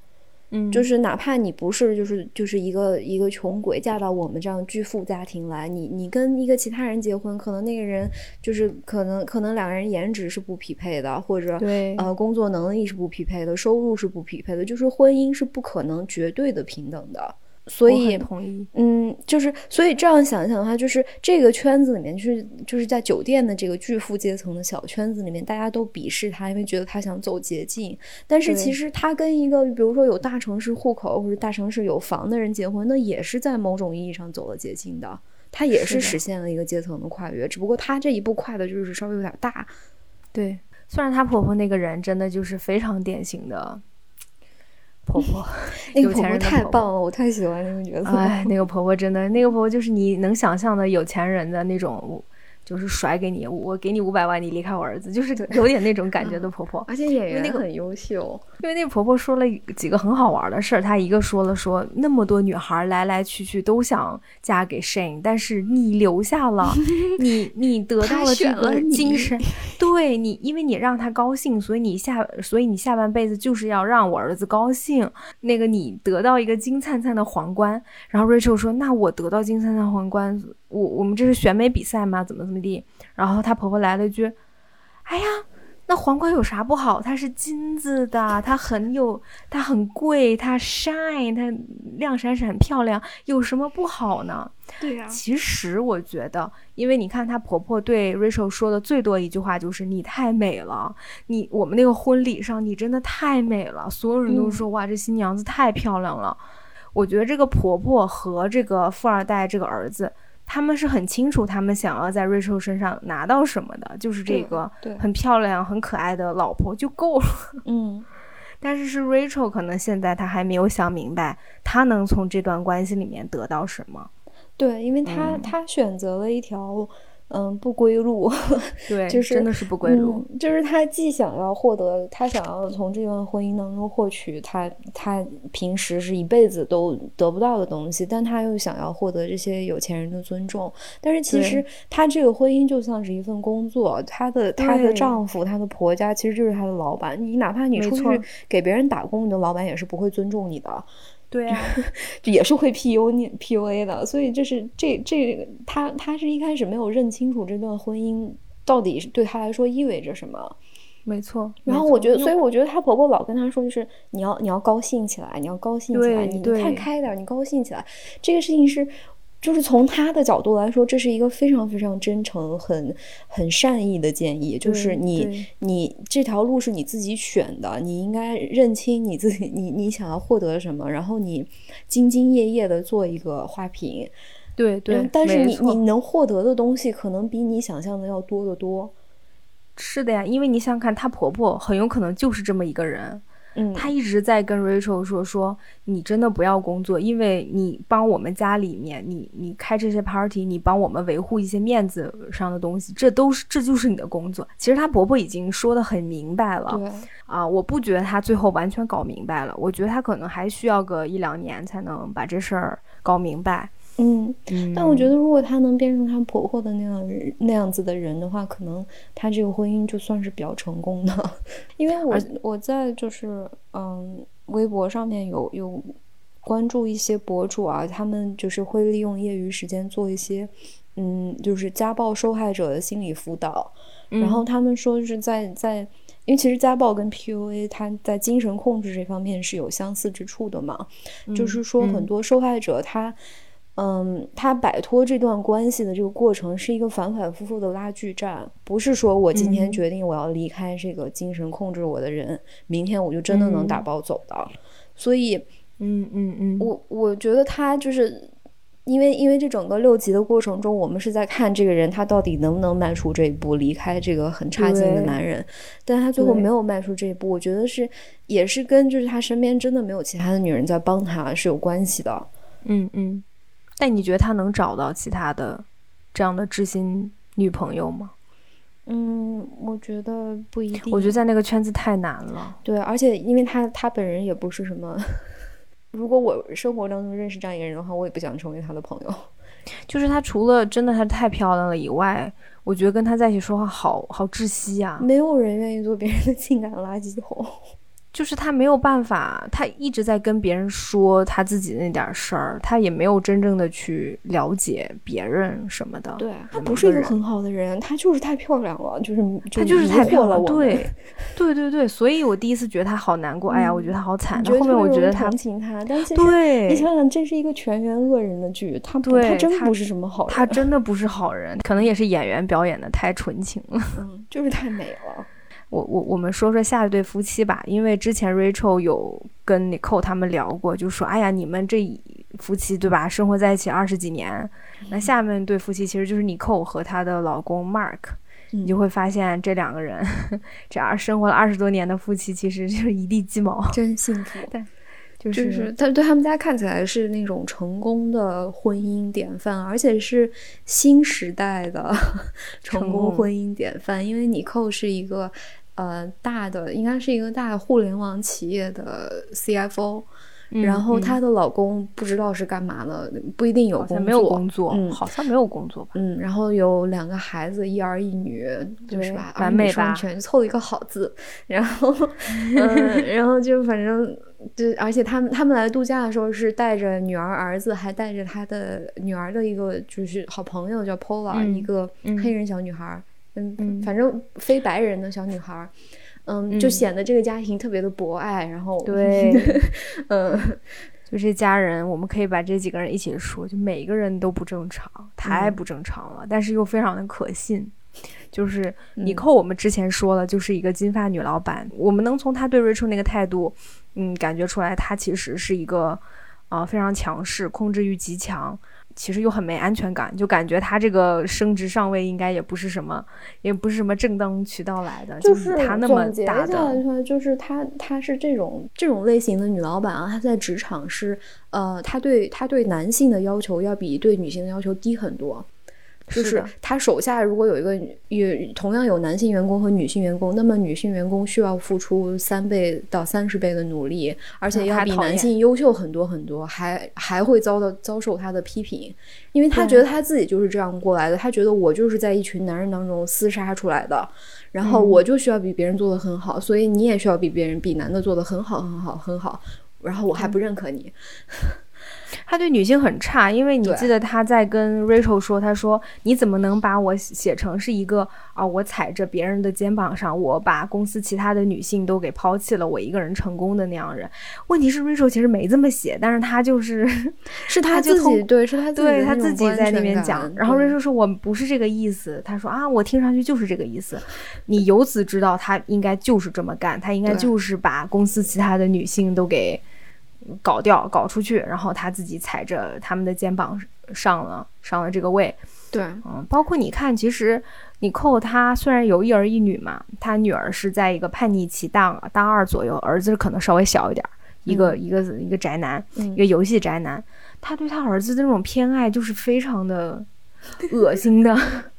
Speaker 2: 嗯，
Speaker 1: 就是哪怕你不是，就是就是一个一个穷鬼嫁到我们这样巨富家庭来，你你跟一个其他人结婚，可能那个人就是可能可能两个人颜值是不匹配的，或者
Speaker 2: 对
Speaker 1: 呃工作能力是不匹配的，收入是不匹配的，就是婚姻是不可能绝对的平等的。所以，
Speaker 2: 同意。
Speaker 1: 嗯，就是所以这样想想的话，就是这个圈子里面，就是就是在酒店的这个巨富阶层的小圈子里面，大家都鄙视他，因为觉得他想走捷径。但是其实他跟一个比如说有大城市户口或者大城市有房的人结婚，那也是在某种意义上走了捷径的，他也是实现了一个阶层的跨越。只不过他这一步跨的就是稍微有点大。
Speaker 2: 对，虽然他婆婆那个人真的就是非常典型的。婆婆，*laughs*
Speaker 1: 那个婆婆太棒了，我太喜欢那个角色。
Speaker 2: 哎，那个婆婆真的，那个婆婆就是你能想象的有钱人的那种。就是甩给你，我给你五百万，你离开我儿子，就是有点那种感觉的婆婆。
Speaker 1: 而且演员那个很优秀，
Speaker 2: 因为那个婆婆说了几个很好玩的事儿。她一个说了说，那么多女孩来来去去都想嫁给 Shane，但是你留下了，*laughs* 你你得到了这个精神，*laughs* 对你，因为你让他高兴，所以你下，所以你下半辈子就是要让我儿子高兴。那个你得到一个金灿灿的皇冠，然后 Rachel 说，那我得到金灿灿皇冠。我我们这是选美比赛吗？怎么怎么地？然后她婆婆来了一句：“哎呀，那皇冠有啥不好？它是金子的，它很有，它很贵，它 shine，它亮闪闪漂亮，有什么不好呢？”
Speaker 1: 对呀。
Speaker 2: 其实我觉得，因为你看她婆婆对 Rachel 说的最多一句话就是：“你太美了，你我们那个婚礼上你真的太美了，所有人都说哇，这新娘子太漂亮了。”我觉得这个婆婆和这个富二代这个儿子。他们是很清楚，他们想要在 Rachel 身上拿到什么的，就是这个很漂亮、很可爱的老婆就够了。
Speaker 1: 嗯，
Speaker 2: 但是是 Rachel 可能现在他还没有想明白，他能从这段关系里面得到什么。
Speaker 1: 对，因为他他选择了一条。嗯，不归路，
Speaker 2: 对，
Speaker 1: 就是
Speaker 2: 真的是不归路。
Speaker 1: 就是他既想要获得，他想要从这段婚姻当中获取他他平时是一辈子都得不到的东西，但他又想要获得这些有钱人的尊重。但是其实他这个婚姻就像是一份工作，她的她的丈夫，她的婆家其实就是她的老板。你哪怕你出去给别人打工，你的老板也是不会尊重你的。
Speaker 2: 对啊，*laughs*
Speaker 1: 也是会 P U 你 P U A 的，所以就是这这他他是一开始没有认清楚这段婚姻到底对他来说意味着什么，
Speaker 2: 没错。
Speaker 1: 然后我觉得，所以我觉得她婆婆老跟她说，就是你要你要高兴起来，你要高兴起来，你看开点，你高兴起来，这个事情是。就是从他的角度来说，这是一个非常非常真诚、很很善意的建议。就是你你这条路是你自己选的，你应该认清你自己，你你想要获得什么，然后你兢兢业业的做一个花瓶。
Speaker 2: 对对，
Speaker 1: 但是你你能获得的东西可能比你想象的要多得多。
Speaker 2: 是的呀，因为你想看，她婆婆很有可能就是这么一个人。
Speaker 1: 嗯，
Speaker 2: 他一直在跟 Rachel 说说，你真的不要工作，因为你帮我们家里面，你你开这些 party，你帮我们维护一些面子上的东西，这都是这就是你的工作。其实她婆婆已经说的很明白了，
Speaker 1: 对
Speaker 2: 啊，我不觉得她最后完全搞明白了，我觉得她可能还需要个一两年才能把这事儿搞明白。
Speaker 1: 嗯，但我觉得如果她能变成她婆婆的那样那样子的人的话，可能她这个婚姻就算是比较成功的。*laughs* 因为我我在就是嗯微博上面有有关注一些博主啊，他们就是会利用业余时间做一些嗯就是家暴受害者的心理辅导，然后他们说就是在在因为其实家暴跟 PUA 它在精神控制这方面是有相似之处的嘛，就是说很多受害者他。嗯，他摆脱这段关系的这个过程是一个反反复复的拉锯战，不是说我今天决定我要离开这个精神控制我的人，明天我就真的能打包走的。所以，
Speaker 2: 嗯嗯嗯，
Speaker 1: 我我觉得他就是因为因为这整个六集的过程中，我们是在看这个人他到底能不能迈出这一步，离开这个很差劲的男人，但他最后没有迈出这一步，我觉得是也是跟就是他身边真的没有其他的女人在帮他是有关系的。
Speaker 2: 嗯嗯，但你觉得他能找到其他的这样的知心女朋友吗？
Speaker 1: 嗯，我觉得不一定。
Speaker 2: 我觉得在那个圈子太难了。
Speaker 1: 对，而且因为他他本人也不是什么，*laughs* 如果我生活当中认识这样一个人的话，我也不想成为他的朋友。*laughs*
Speaker 2: 就是他除了真的他太漂亮了以外，我觉得跟他在一起说话好好窒息啊。
Speaker 1: 没有人愿意做别人的情感垃圾桶。
Speaker 2: 就是他没有办法，他一直在跟别人说他自己的那点事儿，他也没有真正的去了解别人什么的。
Speaker 1: 对，他不是一个很好的人，他就是太漂亮了，就是
Speaker 2: 他就是太漂亮
Speaker 1: 了。
Speaker 2: 对，对对对，所以我第一次觉得他好难过。哎呀，我觉得他好惨。后面我觉得他
Speaker 1: 同情他，但是
Speaker 2: 对，
Speaker 1: 你想想，这是一个全员恶人的剧，他他真不是什么好人，
Speaker 2: 他真的不是好人，可能也是演员表演的太纯情了，
Speaker 1: 嗯，就是太美了。
Speaker 2: 我我我们说说下一对夫妻吧，因为之前 Rachel 有跟 Nicole 他们聊过，就说哎呀，你们这夫妻对吧，生活在一起二十几年，那下面对夫妻其实就是 Nicole 和她的老公 Mark，你就会发现这两个人 *laughs* 这二生活了二十多年的夫妻，其实就是一地鸡毛，
Speaker 1: 真幸福。*laughs*
Speaker 2: 对，
Speaker 1: 就是他对他们家看起来是那种成功的婚姻典范，而且是新时代的 *laughs* 成功婚姻典范，因为 Nicole 是一个。呃，大的应该是一个大互联网企业的 CFO，然后她的老公不知道是干嘛的，不一定有工作，
Speaker 2: 没有工作，
Speaker 1: 嗯，
Speaker 2: 好像没有工作吧，
Speaker 1: 嗯，然后有两个孩子，一儿一女，就是吧，
Speaker 2: 完美
Speaker 1: 双全，凑了一个好字，*laughs* 然后，嗯，*laughs* 然后就反正就，而且他们他们来度假的时候是带着女儿儿子，还带着他的女儿的一个就是好朋友叫 Pola，一个黑人小女孩。嗯，反正非白人的小女孩，嗯，就显得这个家庭特别的博爱。然后，
Speaker 2: 对，
Speaker 1: 嗯，
Speaker 2: 就这家人，我们可以把这几个人一起说，就每个人都不正常，太不正常了，但是又非常的可信。就是尼寇，我们之前说了，就是一个金发女老板，我们能从她对 Rachel 那个态度，嗯，感觉出来，她其实是一个啊非常强势，控制欲极强。其实又很没安全感，就感觉他这个升职上位应该也不是什么，也不是什么正当渠道来的。就是他那么大
Speaker 1: 的，就是他，他是这种这种类型的女老板啊，她在职场是，呃，她对她对男性的要求要比对女性的要求低很多。就是他手下如果有一个有同样有男性员工和女性员工，那么女性员工需要付出三倍到三十倍的努力，而且要比男性优秀很多很多，还还会遭到遭受他的批评，因为他觉得他自己就是这样过来的，他觉得我就是在一群男人当中厮杀出来的，然后我就需要比别人做的很好，所以你也需要比别人比男的做的很好很好很好，然后我还不认可你。*laughs*
Speaker 2: 他对女性很差，因为你记得他在跟 Rachel 说，他说你怎么能把我写成是一个啊，我踩着别人的肩膀上，我把公司其他的女性都给抛弃了，我一个人成功的那样人。问题是 Rachel 其实没这么写，但是他就是 *laughs*
Speaker 1: 是他自己对，是他
Speaker 2: 对他自己在那边讲。然后 Rachel 说我不是这个意思，他说啊，我听上去就是这个意思。你由此知道他应该就是这么干，他应该就是把公司其他的女性都给。搞掉，搞出去，然后他自己踩着他们的肩膀上了上了这个位。
Speaker 1: 对，
Speaker 2: 嗯，包括你看，其实你寇他虽然有一儿一女嘛，他女儿是在一个叛逆期，大大二左右，儿子可能稍微小一点，一个一个一个宅男，一个游戏宅男，他对他儿子的那种偏爱就是非常的恶心的。*laughs*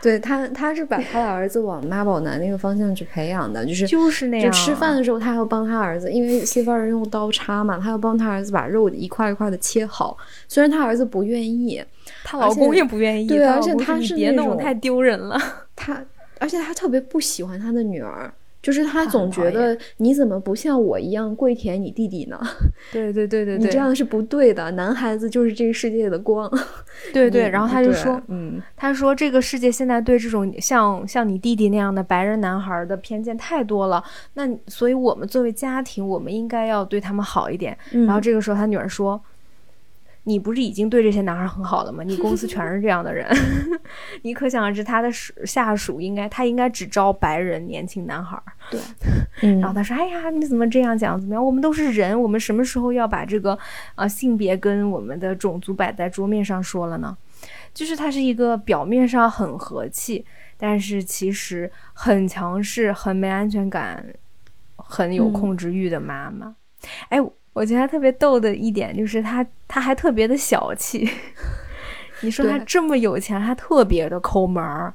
Speaker 1: 对他，他是把他的儿子往妈宝男那个方向去培养的，就是
Speaker 2: 就是那样。
Speaker 1: 就吃饭的时候，他要帮他儿子，因为西方人用刀叉嘛，他要帮他儿子把肉一块一块的切好。虽然他儿子不愿意，
Speaker 2: 他老公也不愿意。
Speaker 1: 对，而且他是
Speaker 2: 别弄，太丢人了。
Speaker 1: 他，而且他特别不喜欢他的女儿。就是他总觉得你怎么不像我一样跪舔你弟弟呢？*laughs*
Speaker 2: 对对对对对，
Speaker 1: 你这样是不对的。男孩子就是这个世界的光。*laughs* *laughs*
Speaker 2: 对对，然后他就说，嗯，他说这个世界现在对这种像像你弟弟那样的白人男孩的偏见太多了。那所以我们作为家庭，我们应该要对他们好一点。然后这个时候他女儿说。你不是已经对这些男孩很好了吗？你公司全是这样的人，*laughs* 你可想而知他的下属应该他应该只招白人年轻男孩。
Speaker 1: 对，
Speaker 2: 然后他说：“哎呀，你怎么这样讲？怎么样？我们都是人，我们什么时候要把这个啊性别跟我们的种族摆在桌面上说了呢？就是他是一个表面上很和气，但是其实很强势、很没安全感、很有控制欲的妈妈。哎。”我觉得他特别逗的一点就是他，他还特别的小气。*laughs* 你说他这么有钱，还特别的抠门儿。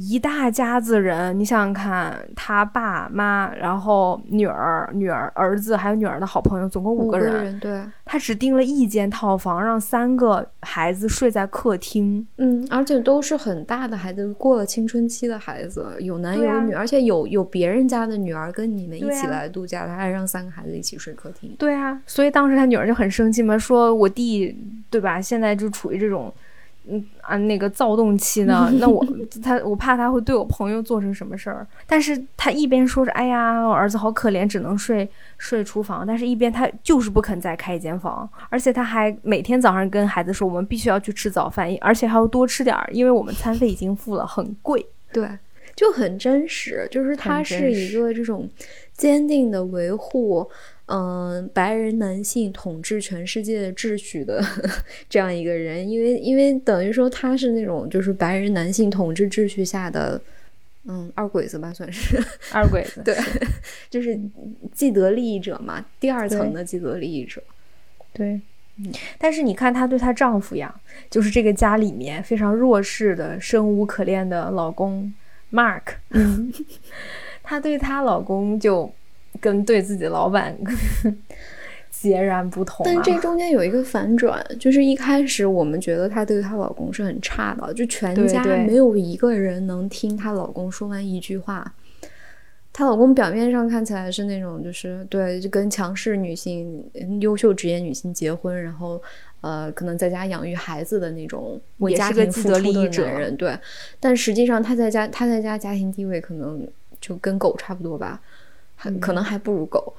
Speaker 2: 一大家子人，你想想看，他爸妈，然后女儿、女儿、儿子，还有女儿的好朋友，总共
Speaker 1: 五
Speaker 2: 个
Speaker 1: 人。对，
Speaker 2: 他只订了一间套房，让三个孩子睡在客厅。
Speaker 1: 嗯，而且都是很大的孩子，过了青春期的孩子，有男有女，而且有有别人家的女儿跟你们一起来度假，他还让三个孩子一起睡客厅。
Speaker 2: 对啊，所以当时他女儿就很生气嘛，说我弟对吧，现在就处于这种。嗯啊，那个躁动期呢？*laughs* 那我他我怕他会对我朋友做成什么事儿。但是他一边说着，哎呀，我儿子好可怜，只能睡睡厨房。但是一边他就是不肯再开一间房，而且他还每天早上跟孩子说，我们必须要去吃早饭，而且还要多吃点儿，因为我们餐费已经付了，很贵。
Speaker 1: 对，就很真实，就是他是一个这种坚定的维护。嗯，白人男性统治全世界秩序的 *laughs* 这样一个人，因为因为等于说他是那种就是白人男性统治秩序下的嗯二鬼子吧，算是
Speaker 2: 二鬼子，
Speaker 1: 对，*laughs* 就是既得利益者嘛，第二层的既得利益者。
Speaker 2: 对，但是你看她对她丈夫呀，就是这个家里面非常弱势的、生无可恋的老公 Mark，
Speaker 1: 嗯，*laughs*
Speaker 2: 她对她老公就。跟对自己的老板 *laughs* 截然不同，
Speaker 1: 但这中间有一个反转，就是一开始我们觉得她对她老公是很差的，就全家没有一个人能听她老公说完一句话。她老公表面上看起来是那种，就是对，就跟强势女性、优秀职业女性结婚，然后呃，可能在家养育孩子的那种为家庭付出的男人，对。但实际上她在家，她在家家庭地位可能就跟狗差不多吧。还可能还不如狗，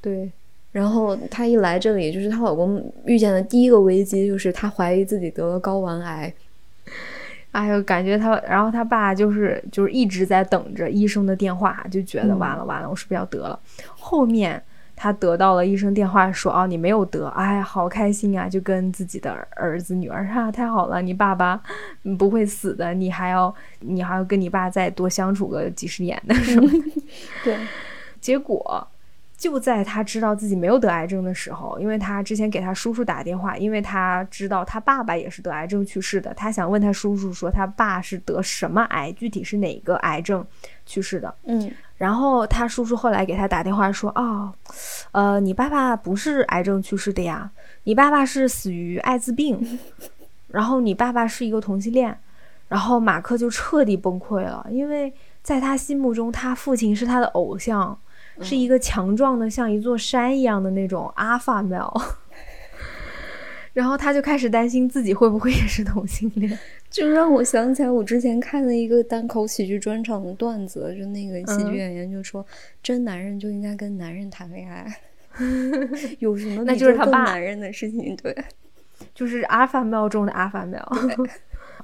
Speaker 2: 对。
Speaker 1: 然后她一来这里，就是她老公遇见的第一个危机，就是她怀疑自己得了睾丸癌。
Speaker 2: 哎呦，感觉她，然后她爸就是就是一直在等着医生的电话，就觉得完了完了，我是不是要得了？后面她得到了医生电话，说哦你没有得，哎好开心啊，就跟自己的儿子女儿啊太好了，你爸爸不会死的，你还要你还要跟你爸再多相处个几十年的，*laughs*
Speaker 1: 对。
Speaker 2: 结果就在他知道自己没有得癌症的时候，因为他之前给他叔叔打电话，因为他知道他爸爸也是得癌症去世的，他想问他叔叔说他爸是得什么癌，具体是哪个癌症去世的。
Speaker 1: 嗯，
Speaker 2: 然后他叔叔后来给他打电话说，哦，呃，你爸爸不是癌症去世的呀，你爸爸是死于艾滋病，*laughs* 然后你爸爸是一个同性恋，然后马克就彻底崩溃了，因为在他心目中，他父亲是他的偶像。是一个强壮的像一座山一样的那种阿法 male，*laughs* 然后他就开始担心自己会不会也是同性恋，*laughs*
Speaker 1: 就让我想起来我之前看了一个单口喜剧专场的段子，就那个喜剧演员就说：“真男人就应该跟男人谈恋爱，*laughs* 有什么
Speaker 2: 那就是他爸
Speaker 1: 男人的事情。”对，
Speaker 2: 就是阿法 male 中的阿法 male。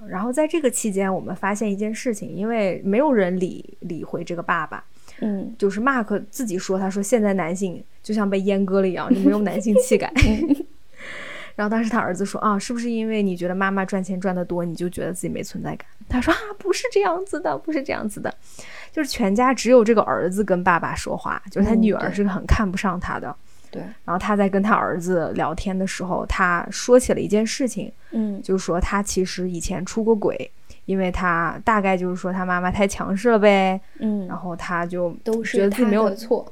Speaker 2: 然后在这个期间，我们发现一件事情，因为没有人理理会这个爸爸。
Speaker 1: 嗯，
Speaker 2: 就是 Mark 自己说，他说现在男性就像被阉割了一样，就没有男性气概。*laughs* 然后当时他儿子说啊，是不是因为你觉得妈妈赚钱赚得多，你就觉得自己没存在感？他说啊，不是这样子的，不是这样子的，就是全家只有这个儿子跟爸爸说话，就是他女儿是很看不上他的。
Speaker 1: 对。
Speaker 2: 然后他在跟他儿子聊天的时候，他说起了一件事情，
Speaker 1: 嗯，
Speaker 2: 就是说他其实以前出过轨。因为他大概就是说他妈妈太强势了呗，
Speaker 1: 嗯，
Speaker 2: 然后他就
Speaker 1: 都
Speaker 2: 觉得自己没有
Speaker 1: 错，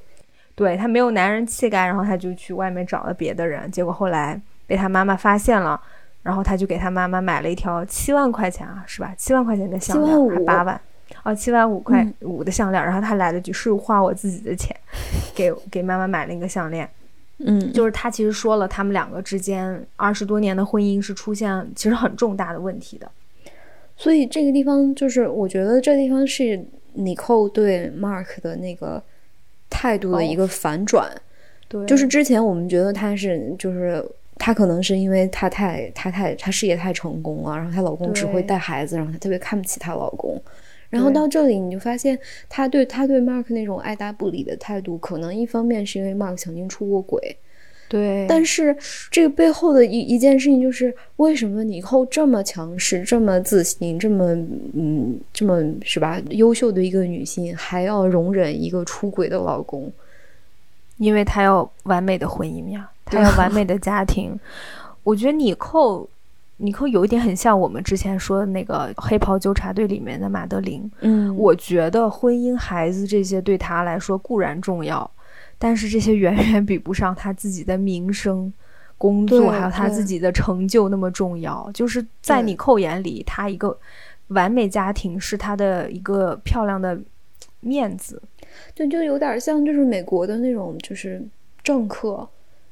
Speaker 2: 对他没有男人气概，然后他就去外面找了别的人，结果后来被他妈妈发现了，然后他就给他妈妈买了一条七万块钱啊，是吧？七万块钱的项链，还八万，哦，七万五块五的项链，然后他来了句是花我自己的钱，给给妈妈买了一个项链，*laughs*
Speaker 1: 嗯，
Speaker 2: 就是他其实说了他们两个之间二十多年的婚姻是出现其实很重大的问题的。
Speaker 1: 所以这个地方就是，我觉得这地方是尼寇对 Mark 的那个态度的一个反转。
Speaker 2: 对，
Speaker 1: 就是之前我们觉得他是就是她可能是因为她太她太她事业太成功了，然后她老公只会带孩子，然后她特别看不起她老公。然后到这里，你就发现她对她对 Mark 那种爱答不理的态度，可能一方面是因为 Mark 曾经出过轨，
Speaker 2: 对，
Speaker 1: 但是这个背后的一一件事情就是，为什么你以后这么强势、这么自信、这么嗯、这么是吧优秀的一个女性，还要容忍一个出轨的老公？
Speaker 2: 因为她要完美的婚姻呀，她要 *laughs* 完美的家庭。我觉得你扣。你扣有一点很像我们之前说的那个《黑袍纠察队》里面的马德琳。
Speaker 1: 嗯，
Speaker 2: 我觉得婚姻、孩子这些对她来说固然重要，但是这些远远比不上他自己的名声、工作，还有他自己的成就那么重要。就是在你扣眼里，他一个完美家庭是他的一个漂亮的面子。
Speaker 1: 对，就有点像就是美国的那种就是政客。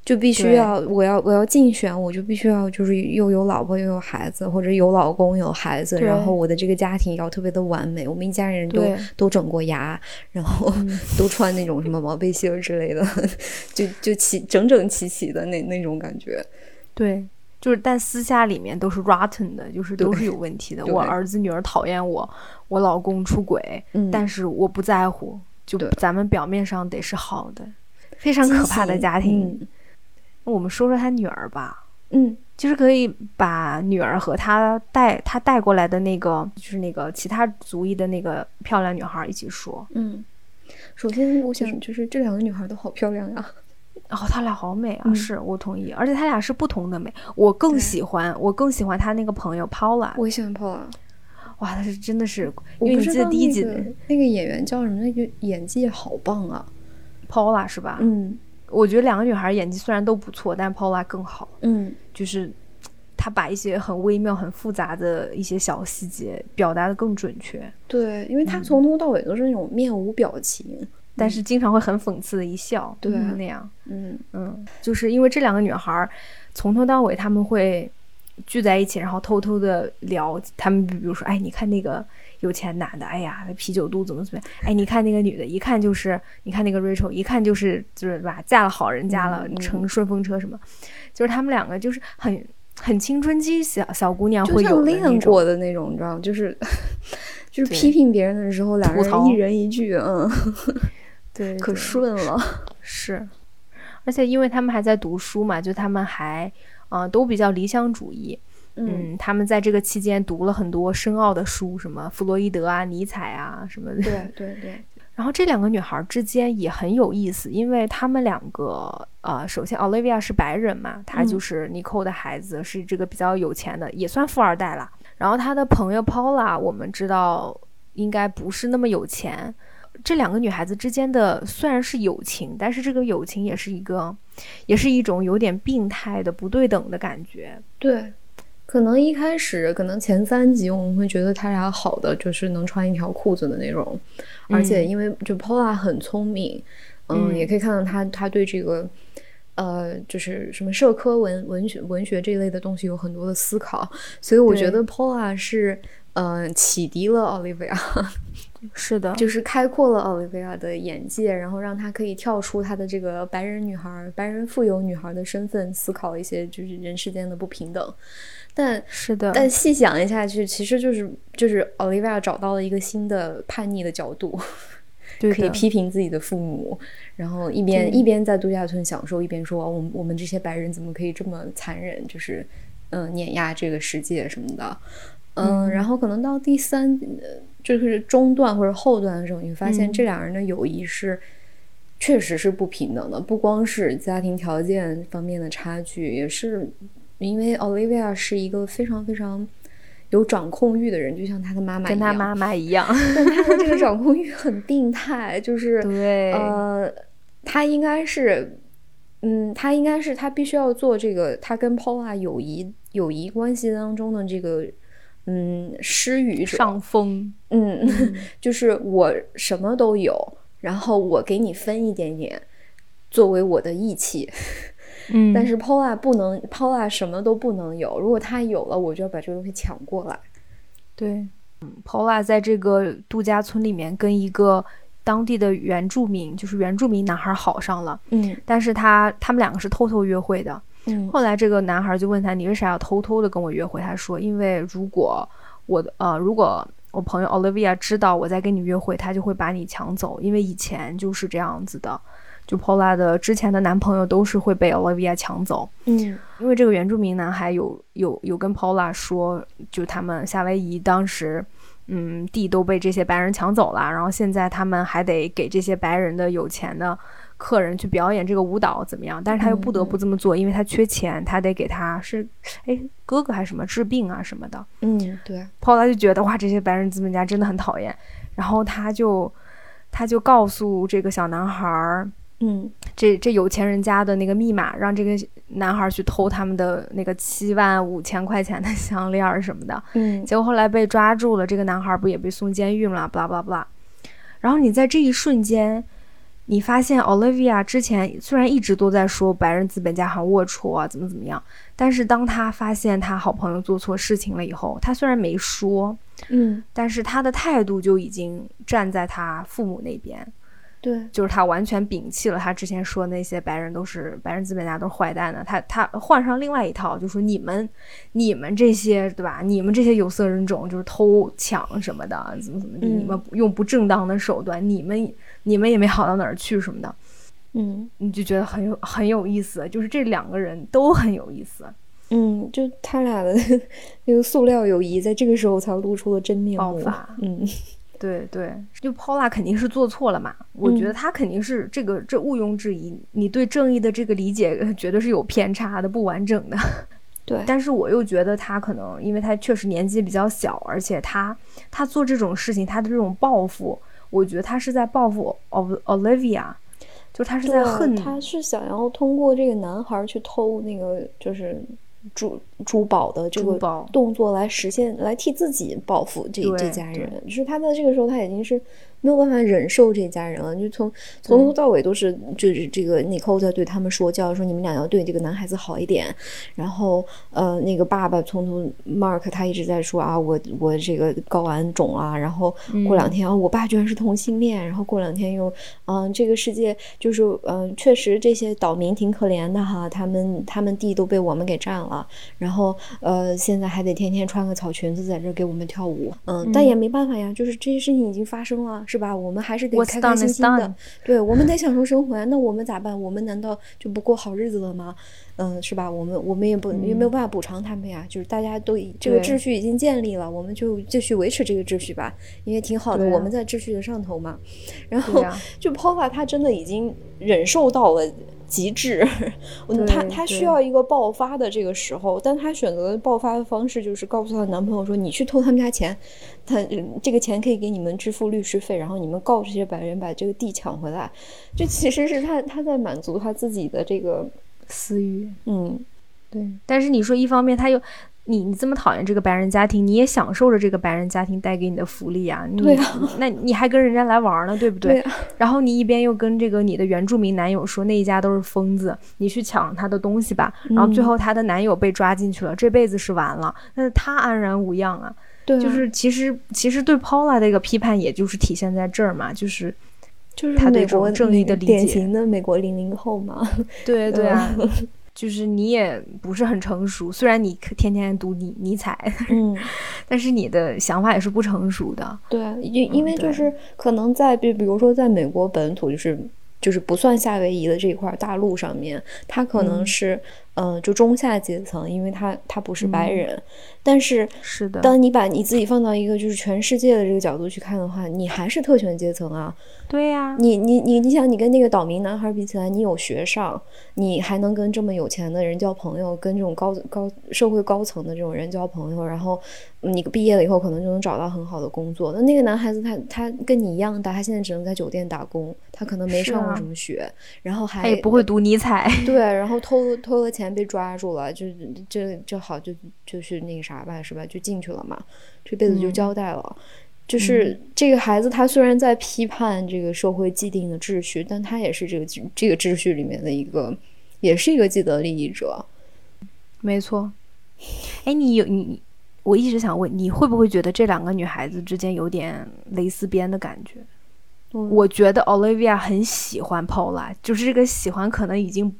Speaker 1: 就必须要，我要我要竞选，我就必须要就是又有老婆又有孩子，或者有老公有孩子，然后我的这个家庭要特别的完美，我们一家人都都整过牙，然后 *laughs* 都穿那种什么毛背心儿之类的，*laughs* 就就齐整整齐齐的那那种感觉。
Speaker 2: 对，就是但私下里面都是 rotten 的，就是都是有问题的。我儿子女儿讨厌我，我老公出轨，但是我不在乎，就咱们表面上得是好的，非常可怕的家庭。我们说说他女儿吧，
Speaker 1: 嗯，
Speaker 2: 就是可以把女儿和他带他带过来的那个，就是那个其他族裔的那个漂亮女孩一起说，
Speaker 1: 嗯。首先，我想就是这两个女孩都好漂亮呀，
Speaker 2: 哦，她俩好美啊，是我同意，而且她俩是不同的美，我更喜欢，我更喜欢她那个朋友 Paula，
Speaker 1: 我也喜欢 Paula，
Speaker 2: 哇，她是真的是，因为你记得第一集
Speaker 1: 那个演员叫什么？那个演技好棒啊
Speaker 2: ，Paula 是吧？
Speaker 1: 嗯。
Speaker 2: 我觉得两个女孩演技虽然都不错，但 Paula 更好。
Speaker 1: 嗯，
Speaker 2: 就是她把一些很微妙、很复杂的一些小细节表达的更准确。
Speaker 1: 对，因为她从头到尾都是那种面无表情，
Speaker 2: 但是经常会很讽刺的一笑。
Speaker 1: 对，
Speaker 2: 那样。
Speaker 1: 嗯
Speaker 2: 嗯，就是因为这两个女孩从头到尾他们会聚在一起，然后偷偷的聊。他们比如说，哎，你看那个。有钱男的，哎呀，那啤酒肚怎么怎么样？哎，你看那个女的，一看就是，你看那个 Rachel，一看就是就是吧，嫁了好人家了，乘顺风车什么，就是他们两个就是很很青春期小小姑娘会有
Speaker 1: 练过的那种，你知道吗？就是 *laughs* 就是批评别人的时候，两人一人一句，嗯，
Speaker 2: 对，
Speaker 1: 可顺了，
Speaker 2: 是，而且因为他们还在读书嘛，就他们还啊都比较理想主义。嗯，他们在这个期间读了很多深奥的书，什么弗洛伊德啊、尼采啊什么的。*laughs*
Speaker 1: 对对对。
Speaker 2: 然后这两个女孩之间也很有意思，因为她们两个，呃，首先 Olivia 是白人嘛，她就是 Nicole 的孩子，是这个比较有钱的，也算富二代了。然后她的朋友 Paula，我们知道应该不是那么有钱。这两个女孩子之间的虽然是友情，但是这个友情也是一个，也是一种有点病态的不对等的感觉。
Speaker 1: 对。可能一开始，可能前三集我们会觉得他俩好的就是能穿一条裤子的那种，而且因为就 Paula 很聪明，嗯，也可以看到他他对这个，呃，就是什么社科文文学文学这一类的东西有很多的思考，所以我觉得 Paula 是呃启迪了 Olivia，*laughs*
Speaker 2: 是的，
Speaker 1: 就是开阔了 Olivia 的眼界，然后让她可以跳出她的这个白人女孩、白人富有女孩的身份，思考一些就是人世间的不平等。但
Speaker 2: 是的，
Speaker 1: 但细想一下，去其实就是就是 Olivia 找到了一个新的叛逆的角度，*laughs* 可以批评自己的父母，然后一边一边在度假村享受，一边说我们我们这些白人怎么可以这么残忍，就是嗯碾压这个世界什么的，嗯，然后可能到第三就是中段或者后段的时候，你会发现这两人的友谊是确实是不平等的，不光是家庭条件方面的差距，也是。因为 Olivia 是一个非常非常有掌控欲的人，就像他的妈妈，
Speaker 2: 跟他妈妈一样。*laughs*
Speaker 1: 但她的这个 *laughs* 掌控欲很病态，就是
Speaker 2: 对，
Speaker 1: 呃，他应该是，嗯，他应该是，他必须要做这个，他跟 Paula 友谊友谊关系当中的这个，嗯，施予者
Speaker 2: 上风，
Speaker 1: 嗯，*laughs* 就是我什么都有，然后我给你分一点点，作为我的义气。
Speaker 2: 嗯，
Speaker 1: 但是 Paula 不能，Paula 什么都不能有。如果他有了，我就要把这个东西抢过来。
Speaker 2: 对，嗯，Paula 在这个度假村里面跟一个当地的原住民，就是原住民男孩好上了。
Speaker 1: 嗯，
Speaker 2: 但是他他们两个是偷偷约会的。
Speaker 1: 嗯
Speaker 2: 后来这个男孩就问他：“你为啥要偷偷的跟我约会？”他说：“因为如果我的呃，如果我朋友 Olivia 知道我在跟你约会，他就会把你抢走。因为以前就是这样子的，就 Paula 的之前的男朋友都是会被 Olivia 抢走。
Speaker 1: 嗯
Speaker 2: 因为这个原住民男孩有有有跟 Paula 说，就他们夏威夷当时。”嗯，地都被这些白人抢走了，然后现在他们还得给这些白人的有钱的客人去表演这个舞蹈，怎么样？但是他又不得不这么做，因为他缺钱，他得给他是，哎，哥哥还是什么治病啊什么的。
Speaker 1: 嗯，对。
Speaker 2: Paula 就觉得哇，这些白人资本家真的很讨厌，然后他就他就告诉这个小男孩儿，
Speaker 1: 嗯
Speaker 2: 这这有钱人家的那个密码，让这个男孩去偷他们的那个七万五千块钱的项链儿什么的。
Speaker 1: 嗯
Speaker 2: 结果后来被抓住了，这个男孩不也被送监狱了？巴拉巴拉巴拉。然后你在这一瞬间，你发现 Olivia 之前虽然一直都在说白人资本家很龌龊啊，怎么怎么样，但是当他发现他好朋友做错事情了以后，他虽然没说，
Speaker 1: 嗯，
Speaker 2: 但是他的态度就已经站在他父母那边。
Speaker 1: 对，
Speaker 2: 就是他完全摒弃了他之前说那些白人都是白人资本家都是坏蛋的，他他换上另外一套，就说你们你们这些对吧？你们这些有色人种就是偷抢什么的，怎么怎么地，
Speaker 1: 嗯
Speaker 2: 你们用不正当的手段，你们你们也没好到哪儿去什么的，
Speaker 1: 嗯。
Speaker 2: 你就觉得很有很有意思，就是这两个人都很有意思，
Speaker 1: 嗯，就他俩的 *laughs* 那个塑料友谊，在这个时候才露出了真面目。
Speaker 2: 爆发。
Speaker 1: 嗯
Speaker 2: 对对，就 Paula 肯定是做错了嘛，我觉得
Speaker 1: 嗯。
Speaker 2: 他肯定是这个这毋庸置疑，你对正义的这个理解呃绝对是有偏差的，不完整的。*laughs*
Speaker 1: 对，
Speaker 2: 但是我又觉得他可能，因为他确实年纪比较小，而且他他做这种事情，他的这种报复，我觉得他是在报复 Ol- Olivia，就他是在恨
Speaker 1: 他是想要通过这个男孩去偷那个就是珠珠宝的这个动作来实现，来替自己报复这这家人。就是他在这个时候，他已经是没有办法忍受这家人了，就从从头到尾都是就是这个 Nicole 在对他们说教，说你们俩要对这个男孩子好一点。然后呃，那个爸爸从头 Mark 他一直在说啊，我我这个睾丸肿啊，然后过两天啊，我爸居然是同性恋，然后过两天又嗯、这个世界就是嗯、确实这些岛民挺可怜的哈，他们他们地都被我们给占了，然后呃，现在还得天天穿个草裙子在这儿给我们跳舞，嗯，但也没办法呀，就是这些事情已经发生了，是吧？我们还是得开开心心的对，我们得享受生活呀。那我们咋办？我们难道就不过好日子了吗？嗯，是吧？我们我们也不也没有办法补偿他们呀。就是大家都已这个秩序已经建立了，我们就继续维持这个秩序吧，因为挺好的，
Speaker 2: 啊
Speaker 1: 我们在秩序的上头嘛。然后 *laughs* 就 Paula 他真的已经忍受到了极致，*laughs* 嗯他
Speaker 2: 对
Speaker 1: 他需要一个爆发的这个时候，但她选择的爆发的方式就是告诉她的男朋友说：“你去偷他们家钱，他这个钱可以给你们支付律师费，然后你们告这些白人把这个地抢回来。”这其实是她她在满足她自己的这个
Speaker 2: 私欲。
Speaker 1: 嗯
Speaker 2: 对，但是你说一方面她又。你你这么讨厌这个白人家庭，你也享受着这个白人家庭带给你的福利啊！你
Speaker 1: 对啊，
Speaker 2: 那你还跟人家来玩呢，对不
Speaker 1: 对啊
Speaker 2: 然后你一边又跟这个你的原住民男友说那一家都是疯子，你去抢他的东西吧。然后最
Speaker 1: 嗯
Speaker 2: 后她的男友被抓进去了，这辈子是完了，那她安然无恙啊。
Speaker 1: 对啊，
Speaker 2: 就是其实其实对 Paula 的一个批判，也就是体现在这儿嘛，就是
Speaker 1: 就是
Speaker 2: 他对
Speaker 1: 美国
Speaker 2: 这种正义的理解
Speaker 1: 典型的美国零零后嘛。
Speaker 2: 对对啊，*laughs* 就是你也不是很成熟，虽然你可天天读尼尼采，
Speaker 1: 嗯，*laughs*
Speaker 2: 但是你的想法也是不成熟的。
Speaker 1: 对啊，因因为就是可能在比比如说在美国本土，就是就是不算夏威夷的这一块大陆上面，它可能
Speaker 2: 嗯
Speaker 1: 是嗯、呃就中下阶层，因为他他不是白
Speaker 2: 嗯
Speaker 1: 人，但是
Speaker 2: 是的，
Speaker 1: 当你把你自己放到一个就是全世界的这个角度去看的话，你还是特权阶层啊。
Speaker 2: 对呀、
Speaker 1: 你你你你想，你跟那个岛民男孩比起来，你有学上，你还能跟这么有钱的人交朋友，跟这种高高社会高层的这种人交朋友，然后嗯你毕业了以后可能就能找到很好的工作。那那个男孩子他他跟你一样大，他现在只能在酒店打工，他可能没上过
Speaker 2: 啊
Speaker 1: 什么学，然后还
Speaker 2: 他也不会读尼采。
Speaker 1: 对，然后偷偷了钱被抓住了，就就就好就就是那个啥吧，是吧？就进去了嘛，这辈子就
Speaker 2: 嗯
Speaker 1: 交代了。就是这个孩子，他虽然在批判这个社会既定的秩序，但他也是这个这个秩序里面的一个，也是一个既得利益者。
Speaker 2: 没错。哎，你有你，我一直想问，你会不会觉得这两个女孩子之间有点蕾丝边的感觉？
Speaker 1: 嗯
Speaker 2: 我觉得 Olivia 很喜欢 Paula，就是这个喜欢可能已经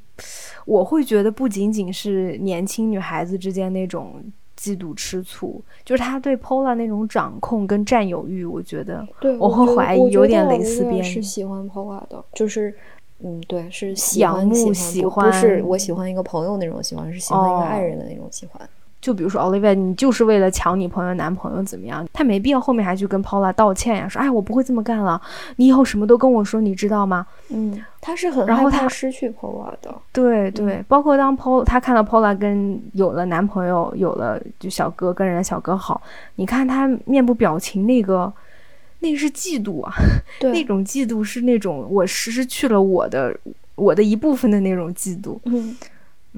Speaker 2: 我会觉得不仅仅是年轻女孩子之间那种嫉妒吃醋，就是他对 Pola 那种掌控跟占有欲，我觉得
Speaker 1: 对，
Speaker 2: 我会怀疑有点蕾丝边。
Speaker 1: 是喜欢 Pola 的，就是嗯，对，是
Speaker 2: 仰慕
Speaker 1: 喜
Speaker 2: 欢，
Speaker 1: 不是我喜欢一个朋友那种喜欢，是喜欢一个爱人的那种喜欢。
Speaker 2: 就比如说 Olivia，你就是为了抢你朋友男朋友怎么样？他没必要后面还去跟 Paula 道歉呀，说哎我不会这么干了，你以后什么都跟我说，你知道吗？
Speaker 1: 嗯，他是很
Speaker 2: 然后他
Speaker 1: 失去 Paula 的。
Speaker 2: 对对，包括当 Paula 他看到 Paula 跟有了男朋友，有了就小哥跟人家小哥好，你看他面部表情那个，那个是嫉妒啊，那种嫉妒是那种我失去了我的我的一部分的那种嫉妒。
Speaker 1: 嗯。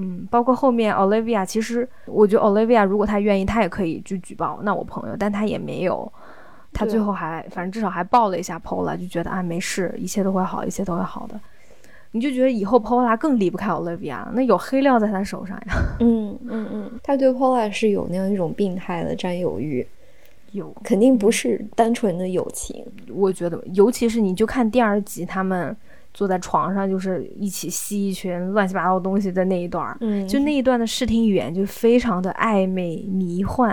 Speaker 2: 嗯，包括后面 Olivia，其实我觉得 Olivia 如果她愿意，她也可以去举报那我朋友，但她也没有，她最后还反正至少还抱了一下 Pola，就觉得啊没事，一切都会好，一切都会好的。你就觉得以后 Pola 更离不开 Olivia，那有黑料在她手上呀。*laughs*
Speaker 1: 嗯嗯嗯，她对 Pola 是有那样一种病态的占有欲，
Speaker 2: 有
Speaker 1: 肯定不是单纯的友情。
Speaker 2: 我觉得，尤其是你就看第二集他们。坐在床上就是一起吸一群乱七八糟东西的那一段儿，
Speaker 1: 嗯，
Speaker 2: 就那一段的视听语言就非常的暧昧迷幻，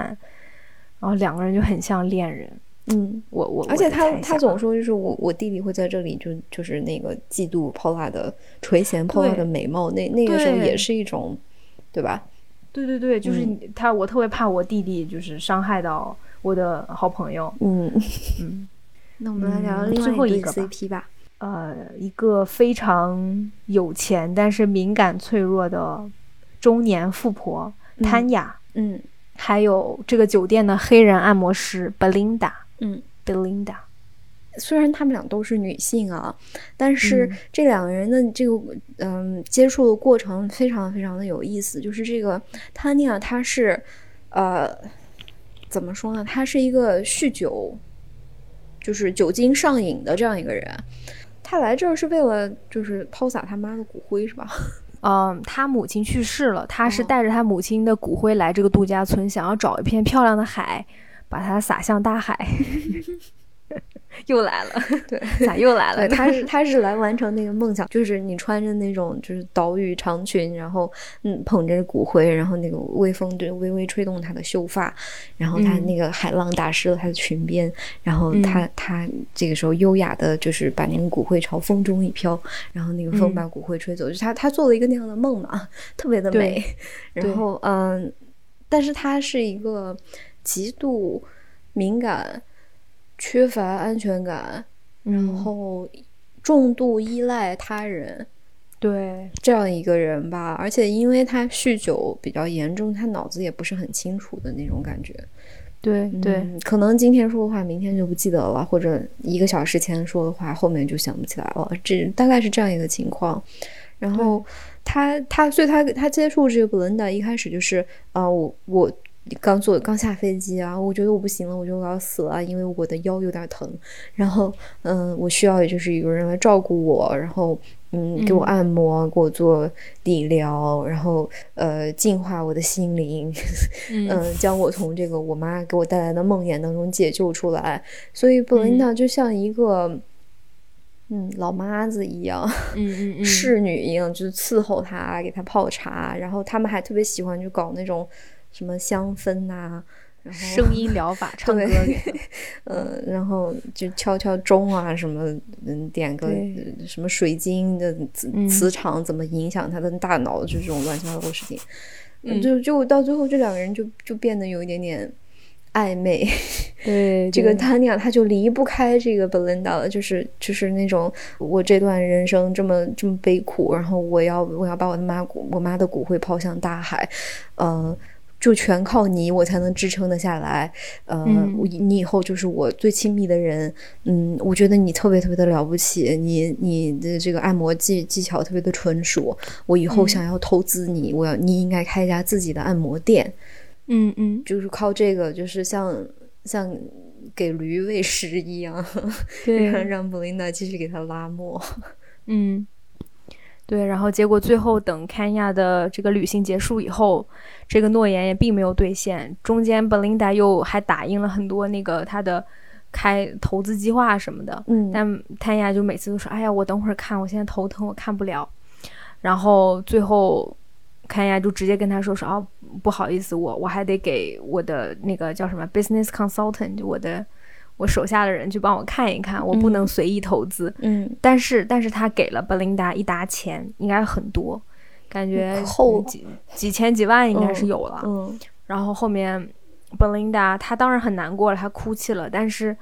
Speaker 2: 然后两个人就很像恋人，
Speaker 1: 嗯，
Speaker 2: 我我
Speaker 1: 而且他他总说就是我我弟弟会在这里就就是那个嫉妒 Pola 的垂涎 Pola 的美貌，那那个时候也是一种，对吧？
Speaker 2: 对对对，就是他我特别怕我弟弟就是伤害到我的好朋友，
Speaker 1: 嗯
Speaker 2: 嗯，*laughs*
Speaker 1: 那我们来聊另
Speaker 2: 外一个
Speaker 1: CP 吧。
Speaker 2: 呃，一个非常有钱但是敏感脆弱的中年富婆潘雅，
Speaker 1: 嗯，
Speaker 2: 还有这个酒店的黑人按摩师 Belinda，
Speaker 1: 嗯
Speaker 2: ，Belinda，
Speaker 1: 虽然他们俩都是女性啊，但是这两个人的这个嗯接触的过程非常非常的有意思。就是这个 Tanya，她是呃怎么说呢？她是一个酗酒，就是酒精上瘾的这样一个人。他来这儿是为了就是抛洒他妈的骨灰是吧？*laughs*
Speaker 2: 嗯，他母亲去世了，他是带着他母亲的骨灰来这个度假村，想要找一片漂亮的海，把它撒向大海。*laughs* *laughs* 又来了，
Speaker 1: 对，
Speaker 2: 咋又来了？*laughs*
Speaker 1: 他是他是来完成那个梦想，就是你穿着那种就是岛屿长裙，然后嗯捧着骨灰，然后那个微风就微微吹动他的秀发，然后他那个海浪打湿了他的裙边，然后他他这个时候优雅的就是把那个骨灰朝风中一飘，然后那个风把骨灰吹走，就他他做了一个那样的梦嘛，特别的美。然后嗯，但是他是一个极度敏感。缺乏安全感，然后重度依赖他人，
Speaker 2: 对
Speaker 1: 这样一个人吧。而且因为他酗酒比较严重，他脑子也不是很清楚的那种感觉。
Speaker 2: 对对，
Speaker 1: 可能今天说的话，明天就不记得了，或者一个小时前说的话，后面就想不起来了。这大概是这样一个情况。然后他他，所以他他接触这个布伦达一开始就是啊，我我。刚坐刚下飞机啊，我觉得我不行了，我就要死了，因为我的腰有点疼。然后，嗯，我需要就是有人来照顾我，然后，嗯，给我按摩，给我做理疗，然后，呃，净化我的心灵，*laughs* 嗯，将我从这个我妈给我带来的梦魇当中解救出来。所以，布琳达就像一个，嗯，老妈子一样，
Speaker 2: 嗯嗯，
Speaker 1: 侍女一样，就是伺候他，给他泡茶。然后，他们还特别喜欢就搞那种。什么香氛呐，然后
Speaker 2: 声音疗法，唱 *laughs* 歌给
Speaker 1: 嗯，*laughs* 然后就敲敲钟啊，什么嗯，点个什么水晶的磁磁场怎么影响他的大脑，就这种乱七八糟的事情。嗯，就就到最后，这两个人就就变得有一点点暧昧。
Speaker 2: 对，*laughs*
Speaker 1: 这个 Tanya 他就离不开这个 Belinda 了，就是就是那种我这段人生这么这么悲苦，然后我要我要把我的妈骨我妈的骨灰抛向大海，嗯。就全靠你，我才能支撑得下来。呃，你以后就是我最亲密的人。嗯，我觉得你特别特别的了不起，你你的这个按摩技技巧特别的纯熟。我以后想要投资你，我要你应该开一家自己的按摩店。
Speaker 2: 嗯嗯，
Speaker 1: 就是靠这个，就是像像给驴喂食一样，*laughs*
Speaker 2: 对，
Speaker 1: 让布琳达继续给他拉磨。*laughs*
Speaker 2: 嗯。对，然后结果最后等坎亚的这个旅行结束以后，这个诺言也并没有兑现。中间 Belinda 又还打印了很多那个他的开投资计划什么的，
Speaker 1: 嗯，
Speaker 2: 但坎亚就每次都说：“哎呀，我等会儿看，我现在头疼，我看不了。”然后最后看亚就直接跟他说说哦，不好意思，我我还得给我的那个叫什么 business consultant，就我的我手下的人去帮我看一看，我不能随意投资。
Speaker 1: 嗯，
Speaker 2: 但是但是他给了 Belinda 一沓钱，应该很多，感觉
Speaker 1: 后
Speaker 2: 几几千几万应该是有了。
Speaker 1: 嗯
Speaker 2: 然后后面 Belinda 她当然很难过了，她哭泣了。但是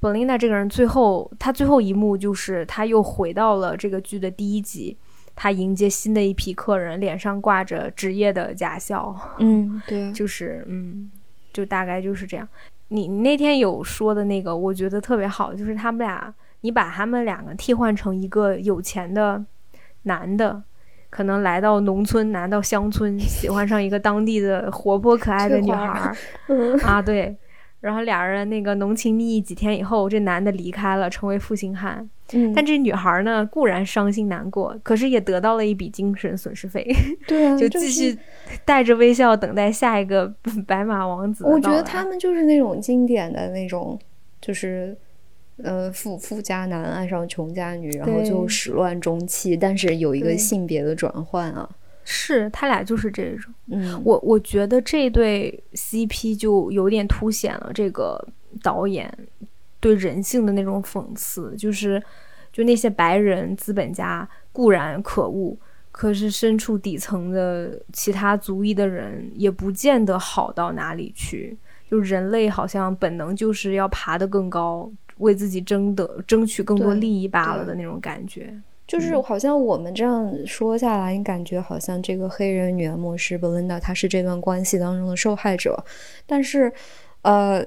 Speaker 2: Belinda 这个人最后，她最后一幕就是她又回到了这个剧的第一集，她迎接新的一批客人，脸上挂着职业的假笑，
Speaker 1: 嗯，对，*laughs*
Speaker 2: 就是嗯，就大概就是这样。你你那天有说的那个，我觉得特别好，就是他们俩，你把他们两个替换成一个有钱的男的。可能来到农村，来到乡村，喜欢上一个当地的活泼可爱的 *laughs* 女孩儿
Speaker 1: 嗯
Speaker 2: 啊，对，然后俩人那个浓情蜜意几天以后，这男的离开了，成为负心汉。
Speaker 1: 嗯，
Speaker 2: 但这女孩呢，固然伤心难过，可是也得到了一笔精神损失费，
Speaker 1: 对啊，*laughs*
Speaker 2: 就继续带着微笑等待下一个白马王子。
Speaker 1: 我觉得他们就是那种经典的那种，就是。呃，富富家男爱上穷家女，然后就始乱终弃，但是有一个性别的转换啊。
Speaker 2: 是他俩就是这种，
Speaker 1: 嗯，
Speaker 2: 我我觉得这对 CP 就有点凸显了这个导演对人性的那种讽刺，就是就那些白人资本家固然可恶，可是身处底层的其他族裔的人也不见得好到哪里去，就人类好像本能就是要爬得更高。为自己争得争取更多利益罢了的那种感觉，
Speaker 1: 就是好像我们这样说下来，你感觉好像这个黑人女魔师 Belinda 她是这段关系当中的受害者，但是，呃，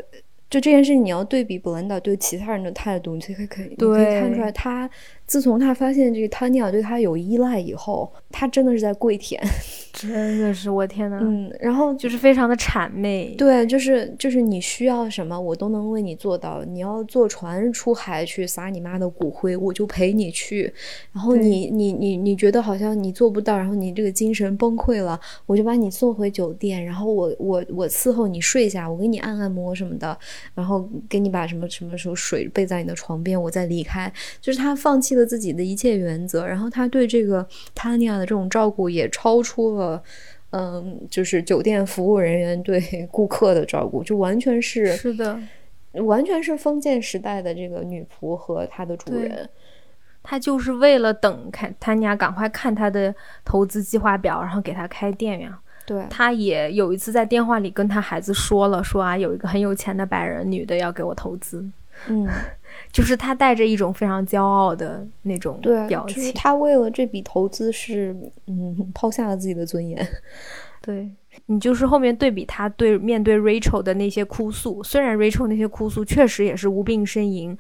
Speaker 1: 就这件事你要对比 Belinda 对其他人的态度，你可以可以你可以看出来，她自从他发现这个 Tanya 对他有依赖以后，他真的是在跪舔。*laughs*
Speaker 2: 真的是我天呐，
Speaker 1: 嗯，然后
Speaker 2: 就是非常的谄媚，
Speaker 1: 对，就是就是你需要什么，我都能为你做到。你要坐船出海去撒你妈的骨灰，我就陪你去。然后你你你你觉得好像你做不到，然后你这个精神崩溃了，我就把你送回酒店，然后我我我伺候你睡下，我给你按按摩什么的，然后给你把什么什么时候水备在你的床边，我再离开。就是他放弃了自己的一切原则，然后他对这个 Tanya 的这种照顾也超出了。嗯，就是酒店服务人员对 *laughs* 顾客的照顾，就完全是
Speaker 2: 是的，
Speaker 1: 完全是封建时代的这个女仆和她的主人。
Speaker 2: 他就是为了等看他家赶快看他的投资计划表，然后给他开店呀。
Speaker 1: 对，
Speaker 2: 他也有一次在电话里跟他孩子说了，说啊，有一个很有钱的白人女的要给我投资。
Speaker 1: 嗯，*laughs*
Speaker 2: 就是他带着一种非常骄傲的那种表情。
Speaker 1: 就是他为了这笔投资是嗯抛下了自己的尊严。*laughs*
Speaker 2: 对你就是后面对比他对面对 Rachel 的那些哭诉，虽然 Rachel 那些哭诉确实也是无病呻吟，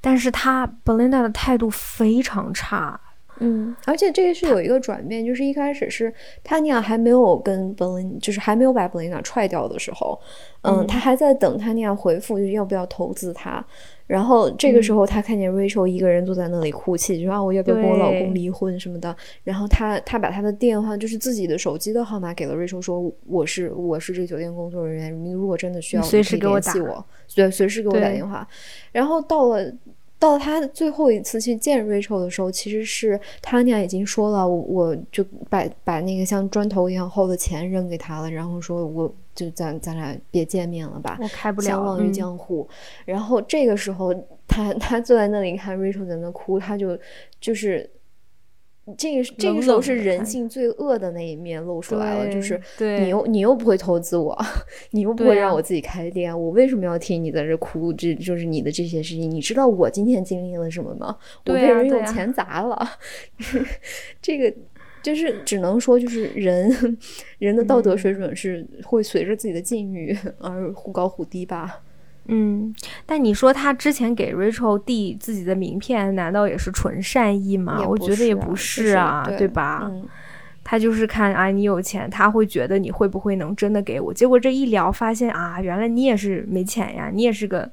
Speaker 2: 但是他 Belinda 的态度非常差。
Speaker 1: 嗯，而且这个是有一个转变，就是一开始是 Tanya 还没有跟 Belinda，就是还没有把 Belinda 踹掉的时候，嗯，他还在等 Tanya 回复，就要不要投资他。然后这个时候，他看见 Rachel 一个人坐在那里哭泣，就说啊，我要不要跟我老公离婚什么的。然后他他把他的电话，就是自己的手机的号码给了 Rachel，说我是我是这酒店工作人员，你如果真的需要，
Speaker 2: 随时给
Speaker 1: 我打我，对，随时给我打电话。然后到了。到他最后一次去见 Rachel 的时候，其实是 Tanya 已经说了，我我就把把那个像砖头一样厚的钱扔给他了，然后说我就咱咱俩别见面了吧，
Speaker 2: 我开不了，
Speaker 1: 相忘于江湖。然后这个时候，他他坐在那里看 Rachel 在那哭，他就就是。这个这个时候是人性最恶的那一面露出来了，就是你又你又不会投资我，*laughs* 你又不会让我自己开店，我为什么要听你在这哭？这就是你的这些事情，你知道我今天经历了什么吗？我被人用钱砸了，*laughs* 这个就是只能说，就是人 *laughs* 人的道德水准是会随着自己的境遇而忽高忽低吧。
Speaker 2: 嗯，但你说他之前给 Rachel 递自己的名片，难道也是纯善意吗？我觉得也不是啊，
Speaker 1: 对
Speaker 2: 吧？他就是看啊，你有钱，他会觉得你会不会能真的给我？结果这一聊，发现啊，原来你也是没钱呀，你也是个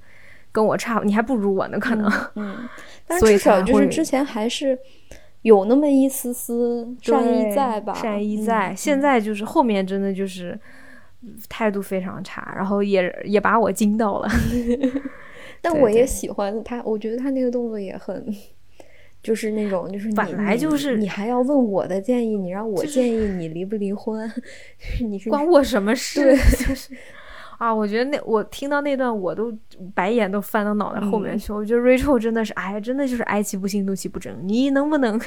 Speaker 2: 跟我差，你还不如我呢，可能。
Speaker 1: 嗯，但至少就是之前还是有那么一丝丝善意在吧？
Speaker 2: 善意在，现在就是后面真的就是。态度非常差，然后也也把我惊到了。*laughs*
Speaker 1: 但我也喜欢他，我觉得他那个动作也很，就是那种就是你
Speaker 2: 本来就是
Speaker 1: 你你还要问我的建议，你让我建议你离不离婚，*laughs* 你是
Speaker 2: 关我什么事？
Speaker 1: 对 *laughs*
Speaker 2: 就是啊，我觉得那我听到那段，我都白眼都翻到脑袋后面去。我觉得 Rachel 真的是，哎，真的就是哀其不幸，怒其不争。你能不能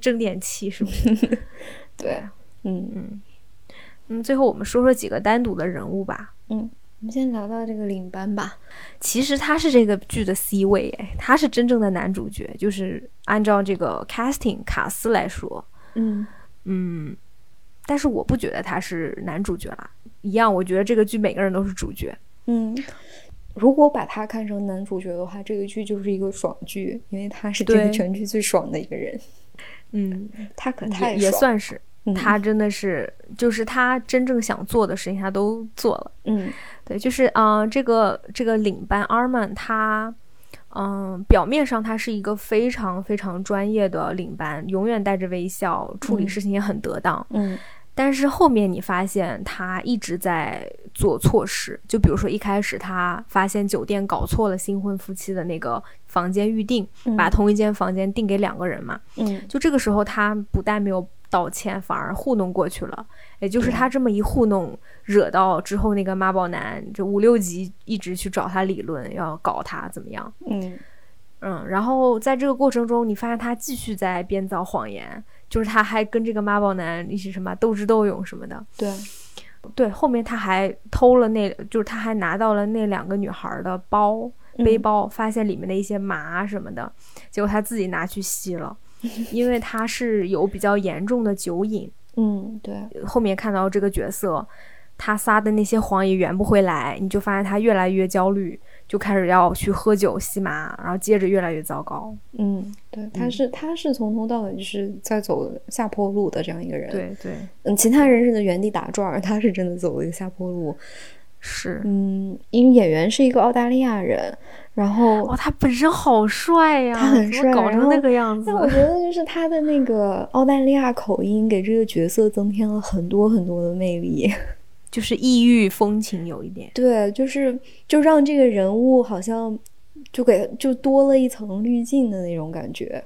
Speaker 2: 争点气？*laughs* 是不是？
Speaker 1: 对，嗯
Speaker 2: 嗯嗯。最后我们说说几个单独的人物吧。
Speaker 1: 嗯，我们先聊到这个领班吧。
Speaker 2: 其实他是这个剧的 C 位，哎，他是真正的男主角，就是按照这个 casting 卡斯来说，
Speaker 1: 嗯
Speaker 2: 嗯。但是我不觉得他是男主角啦，一样，我觉得这个剧每个人都是主角。
Speaker 1: 嗯，如果把他看成男主角的话，这个剧就是一个爽剧，因为他是这个全剧最爽的一个人。
Speaker 2: 嗯，
Speaker 1: 他可太
Speaker 2: 也算是，他真的是，就是他真正想做的事情他都做了。
Speaker 1: 嗯，
Speaker 2: 对，就是啊，这个这个领班 Arman 他。嗯，表面上他是一个非常非常专业的领班，永远带着微笑，处理事情也很得当。
Speaker 1: 嗯，
Speaker 2: 但是后面你发现他一直在做错事，就比如说一开始他发现酒店搞错了新婚夫妻的那个房间预定，把同一间房间订给两个人嘛。
Speaker 1: 嗯，
Speaker 2: 就这个时候他不但没有道歉，反而糊弄过去了。也就是他这么一糊弄。惹到之后，那个妈宝男就五六级一直去找他理论，要搞他怎么样？
Speaker 1: 嗯
Speaker 2: 嗯，然后在这个过程中，你发现他继续在编造谎言，就是他还跟这个妈宝男一起什么斗智斗勇什么的。
Speaker 1: 对，
Speaker 2: 对，后面他还偷了那，就是他还拿到了那两个女孩的包背包，发现里面的一些麻什么的，结果他自己拿去吸了，*laughs* 因为他是有比较严重的酒瘾。
Speaker 1: 嗯，对，
Speaker 2: 后面看到这个角色。他撒的那些谎也圆不回来，你就发现他越来越焦虑，就开始要去喝酒吸麻，然后接着越来越糟糕。
Speaker 1: 嗯，对，他是他是从头到尾就是在走下坡路的这样一个人。
Speaker 2: 对对，
Speaker 1: 嗯，其他人是在原地打转，他是真的走了一个下坡路。
Speaker 2: 是，
Speaker 1: 嗯，因为演员是一个澳大利亚人，然后
Speaker 2: 哇，他本身好帅呀，
Speaker 1: 他很帅，
Speaker 2: 搞成那个样子。
Speaker 1: 但我觉得就是他的那个澳大利亚口音给这个角色增添了很多很多的魅力。
Speaker 2: 就是异域风情有一点，
Speaker 1: 对，就是就让这个人物好像就给就多了一层滤镜的那种感觉，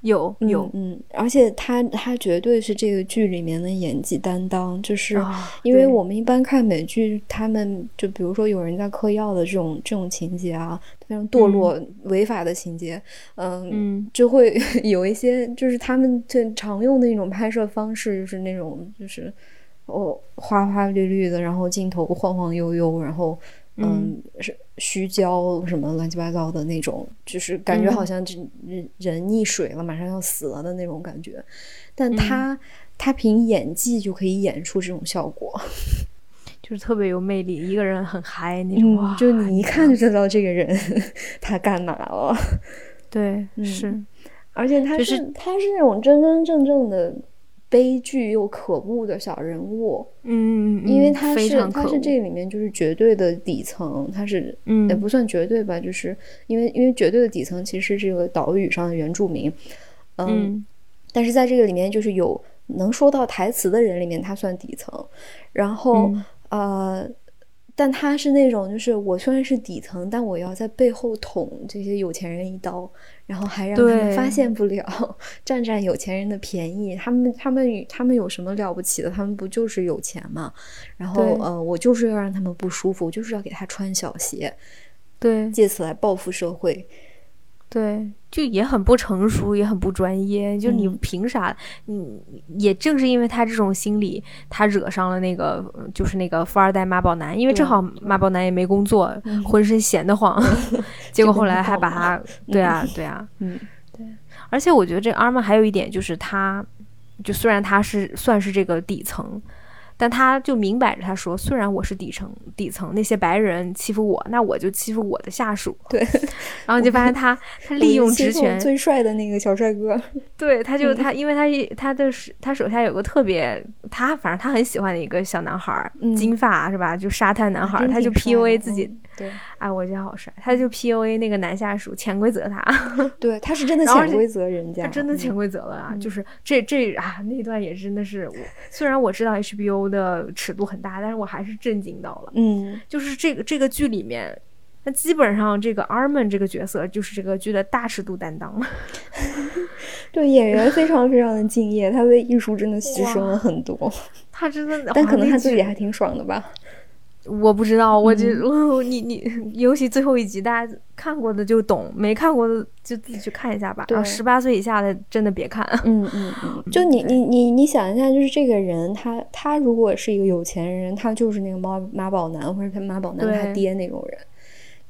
Speaker 2: 有有
Speaker 1: 嗯，而且他他绝对是这个剧里面的演技担当，就是因为我们一般看美剧，他们就比如说有人在嗑药的这种这种情节啊，非常堕落违法的情节，嗯，就会 *laughs* 有一些就是他们最常用的一种拍摄方式，就是那种就是。哦，花花绿绿的，然后镜头晃晃悠悠，然后嗯，是虚焦什么乱七八糟的那种，就是感觉好像这人人溺水了，马上要死了的那种感觉。但他他凭演技就可以演出这种效果，*laughs*
Speaker 2: 就是特别有魅力，一个人很嗨那种，
Speaker 1: 就你一看就知道这个人他干嘛了。
Speaker 2: 对，是，
Speaker 1: 而且他是他是那种真真正正的。悲剧又可恶的小人物，
Speaker 2: 嗯，
Speaker 1: 因为他是他是这里面就是绝对的底层，他是
Speaker 2: 嗯。
Speaker 1: 也不算绝对吧，就是因为因为绝对的底层其实是这个岛屿上的原住民，嗯，但是在这个里面就是有能说到台词的人里面，他算底层，然后呃。但他是那种，就是我虽然是底层，但我要在背后捅这些有钱人一刀，然后还让他们发现不了，*laughs* 占占有钱人的便宜。他们他们他们有什么了不起的？他们不就是有钱吗？然后呃，我就是要让他们不舒服，我就是要给他穿小鞋，
Speaker 2: 对，
Speaker 1: 借此来报复社会。
Speaker 2: 对，就也很不成熟，也很不专业。就你凭啥？你也正是因为他这种心理，他惹上了那个，就是那个富二代妈宝男。因为正好妈宝男也没工作，浑身闲得 *laughs* 慌，结果后来还把他，对啊，对啊，
Speaker 1: 嗯，
Speaker 2: 对。而且我觉得这阿玛还有一点就是，他就虽然他是算是这个底层。但他就明摆着他说，虽然我是底层，底层那些白人欺负我，那我就欺负我的下属。
Speaker 1: 对，*laughs*
Speaker 2: 然后就发现他他利用职权，
Speaker 1: 最帅的那个小帅哥。
Speaker 2: 对，他就他，因为他他的他手下有个特别，他反正他很喜欢的一个小男孩，金发是吧？就沙滩男孩，他就 PUA 自己。
Speaker 1: 对，
Speaker 2: 哎，我觉得好帅，他就 PUA 那个男下属，潜规则他。*laughs*
Speaker 1: 对，他是真的潜规则人家，
Speaker 2: 他真的潜规则了啊！就是这这啊，那段也真的是，我虽然我知道 HBO 的尺度很大，但是我还是震惊到了。
Speaker 1: 嗯，
Speaker 2: 就是这个这个剧里面，那基本上这个 Armin 这个角色就是这个剧的大尺度担当了。*laughs*
Speaker 1: 对，演员非常非常的敬业，他为艺术真的牺牲了很多。
Speaker 2: 他真的，
Speaker 1: 但可能他自己还挺爽的吧。
Speaker 2: 我不知道，我就 *laughs* 你你，尤其最后一集，大家看过的就懂，没看过的就自己去看一下吧。
Speaker 1: 对，
Speaker 2: 十八岁以下的真的别看。
Speaker 1: 嗯嗯嗯，就你你你你想一下，就是这个人，他他如果是一个有钱人，他就是那个妈妈宝男或者他妈宝男他爹那种人，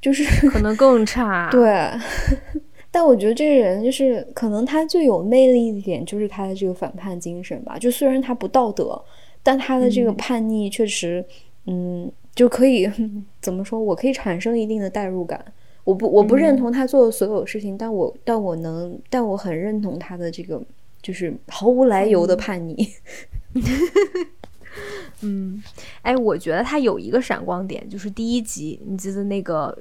Speaker 1: 就是 *laughs*
Speaker 2: 可能更差。
Speaker 1: 对，*laughs* 但我觉得这个人就是可能他最有魅力一点，就是他的这个反叛精神吧。就虽然他不道德，但他的这个叛逆确实，嗯。就可以 *laughs* 怎么说？我可以产生一定的代入感。我不，我不认同他做的所有事情，但我，但我能，但我很认同他的这个，就是毫无来由的叛逆。*laughs*
Speaker 2: 嗯，哎，我觉得他有一个闪光点，就是第一集，你记得那个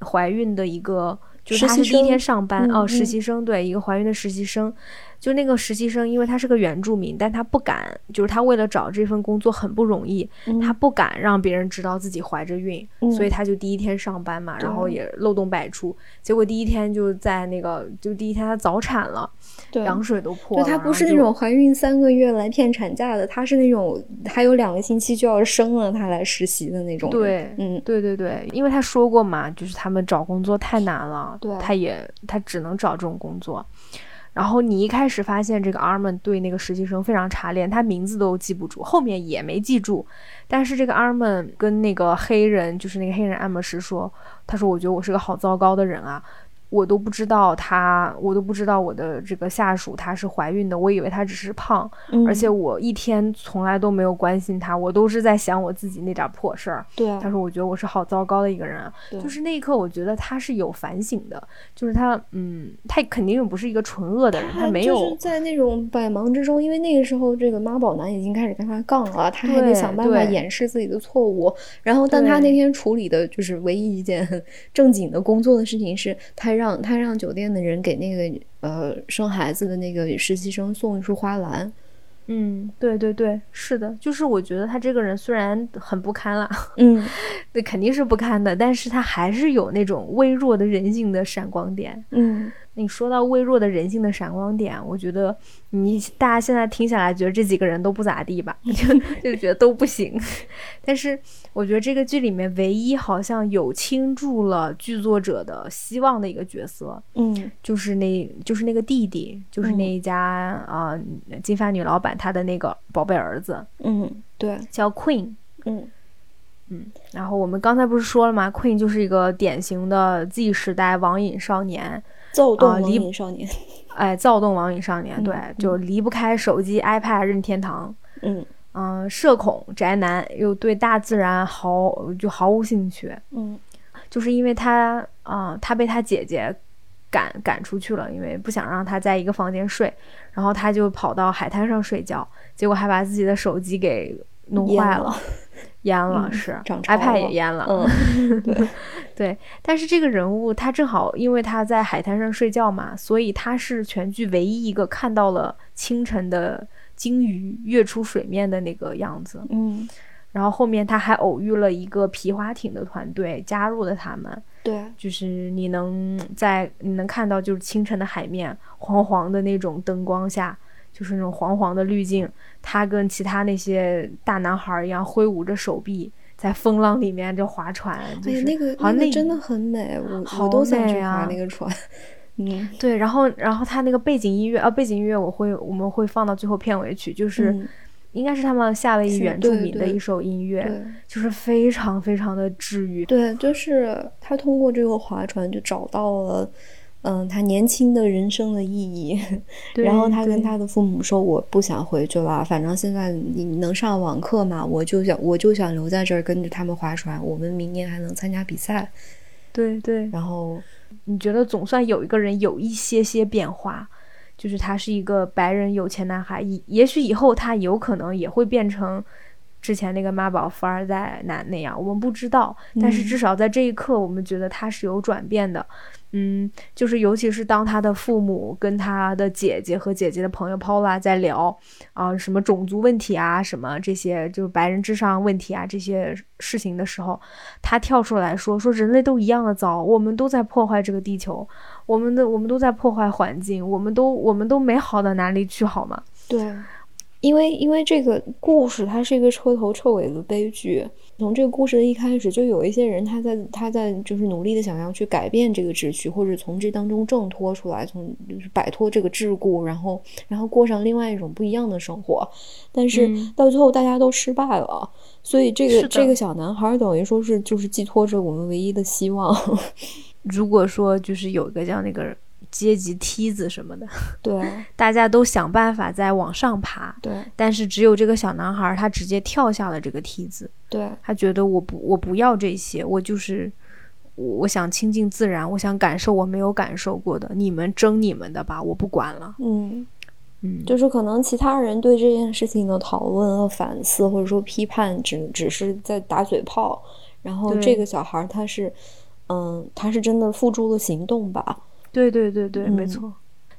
Speaker 2: 怀孕的一个，就是他是第一天上班哦，实习生，对，一个怀孕的实习生。就那个实习生，因为他是个原住民，但他不敢，就是他为了找这份工作很不容易，他不敢让别人知道自己怀着孕，所以他就第一天上班嘛，然后也漏洞百出，结果第一天就在那个，就第一天他早产了，羊水都破了。
Speaker 1: 他不是那种怀孕三个月来骗产假的，他是那种还有两个星期就要生了，他来实习的那种。
Speaker 2: 对，
Speaker 1: 嗯，
Speaker 2: 对对对，因为他说过嘛，就是他们找工作太难了，他也他只能找这种工作。然后你一开始发现这个 Armin 对那个实习生非常差，连他名字都记不住，后面也没记住。但是这个 Armin 跟那个黑人，就是那个黑人按摩师说，他说：“我觉得我是个好糟糕的人啊。”我都不知道她，我都不知道我的这个下属她是怀孕的，我以为她只是胖，而且我一天从来都没有关心她，我都是在想我自己那点破事儿。
Speaker 1: 对，
Speaker 2: 他说我觉得我是好糟糕的一个人，就是那一刻我觉得他是有反省的，就是他，嗯，他肯定不是一个纯恶的人，
Speaker 1: 他
Speaker 2: 没有
Speaker 1: 在那种百忙之中，因为那个时候这个妈宝男已经开始跟他杠了，他还得想办法掩饰自己的错误，然后但他那天处理的就是唯一一件 *laughs* 正经的工作的事情是，他让他让酒店的人给那个呃生孩子的那个实习生送一束花篮。
Speaker 2: 嗯，对对对，是的，就是我觉得他这个人虽然很不堪了，
Speaker 1: 嗯，
Speaker 2: 那肯定是不堪的，但是他还是有那种微弱的人性的闪光点，
Speaker 1: 嗯。
Speaker 2: 你说到微弱的人性的闪光点，我觉得你大家现在听下来，觉得这几个人都不咋地吧？就 *laughs* 就觉得都不行。*laughs* 但是我觉得这个剧里面唯一好像有倾注了剧作者的希望的一个角色，
Speaker 1: 嗯，
Speaker 2: 就是那，就是那个弟弟，就是那一家啊金发女老板她的那个宝贝儿子，
Speaker 1: 嗯，对，
Speaker 2: 叫 Queen，
Speaker 1: 嗯
Speaker 2: 嗯。然后我们刚才不是说了吗？Queen 就是一个典型的 Z 时代网瘾少年。
Speaker 1: 躁动网瘾少年，
Speaker 2: 哎，躁动网瘾少年，对，就离不开手机、iPad、任天堂。
Speaker 1: 嗯
Speaker 2: 嗯，社恐宅男，又对大自然毫就毫无兴趣。
Speaker 1: 嗯，
Speaker 2: 就是因为他啊，他被他姐姐赶赶出去了，因为不想让他在一个房间睡，然后他就跑到海滩上睡觉，结果还把自己的手机给弄坏了。*laughs* 淹了是，iPad 也淹了。
Speaker 1: 嗯，*laughs* 对
Speaker 2: 对，但是这个人物他正好因为他在海滩上睡觉嘛，所以他是全剧唯一一个看到了清晨的鲸鱼跃出水面的那个样子。
Speaker 1: 嗯，
Speaker 2: 然后后面他还偶遇了一个皮划艇的团队，加入了他们。
Speaker 1: 对，
Speaker 2: 就是你能在你能看到，就是清晨的海面黄黄的那种灯光下。就是那种黄黄的滤镜，他跟其他那些大男孩一样挥舞着手臂，在风浪里面就划船。对，
Speaker 1: 那个那个真的很美，我我都想去划那个船。*laughs* 嗯，
Speaker 2: 对，然后然后他那个背景音乐啊，背景音乐我会我们会放到最后片尾曲，就是应该是他们夏威夷原住民的一首音乐，就是非常非常的治愈。
Speaker 1: 对，就是他通过这个划船就找到了。嗯，他年轻的人生的意义。*laughs* 然后他跟他的父母说：“我不想回去了，反正现在你能上网课嘛，我就想我就想留在这儿跟着他们划船。我们明年还能参加比赛。”
Speaker 2: 对对。
Speaker 1: 然后
Speaker 2: 你觉得总算有一个人有一些些变化，就是他是一个白人有钱男孩，以也许以后他有可能也会变成之前那个妈宝富二代男那样，我们不知道。但是至少在这一刻，我们觉得他是有转变的。嗯，嗯就是尤其是当他的父母跟他的姐姐和姐姐的朋友 Paula 在聊啊什么种族问题啊，什么这些就是白人至上问题啊这些事情的时候，他跳出来说说人类都一样的糟，我们都在破坏这个地球，我们的我们都在破坏环境，我们都我们都没好到哪里去好吗？
Speaker 1: 对。因为因为这个故事它是一个彻头彻尾的悲剧，从这个故事的一开始就有一些人他在他在就是努力的想要去改变这个秩序，或者从这当中挣脱出来，从就是摆脱这个桎梏，然后然后过上另外一种不一样的生活，但是到最后大家都失败了，所以这个这个小男孩等于说是就是寄托着我们唯一的希望。*laughs*
Speaker 2: 如果说就是有一个叫那个。阶级梯子什么的，*laughs*
Speaker 1: 对，
Speaker 2: 大家都想办法在往上爬，
Speaker 1: 对，
Speaker 2: 但是只有这个小男孩，他直接跳下了这个梯子，
Speaker 1: 对。
Speaker 2: 他觉得我不我不要这些，我就是我想亲近自然，我想感受我没有感受过的，你们争你们的吧，我不管了，
Speaker 1: 嗯。
Speaker 2: 嗯，
Speaker 1: 就是可能其他人对这件事情的讨论和反思或者说批判，只只是在打嘴炮，然后这个小孩他是，嗯，他是真的付诸了行动吧。
Speaker 2: 对对对对，没错，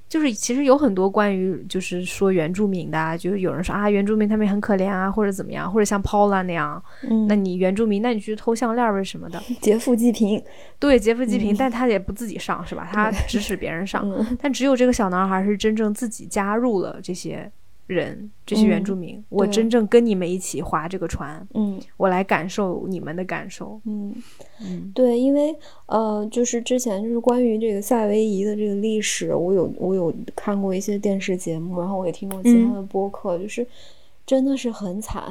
Speaker 2: 就是其实有很多关于就是说原住民的，啊，就是有人说啊，原住民他们也很可怜啊，或者怎么样，或者像 Paula 那样，那你原住民，那你去偷项链儿什么的，*laughs*
Speaker 1: 劫富济贫，
Speaker 2: 对，劫富济贫，但他也不自己上是吧？他指使别人上，但只有这个小男孩是真正自己加入了这些。人，这些原住民，我真正跟你们一起划这个船，
Speaker 1: 嗯，
Speaker 2: 我来感受你们的感受，
Speaker 1: 嗯。嗯，对，因为呃，就是之前就是关于这个夏威夷的这个历史，我有我有看过一些电视节目，然后我也听过其他的播客，就是真的是很惨，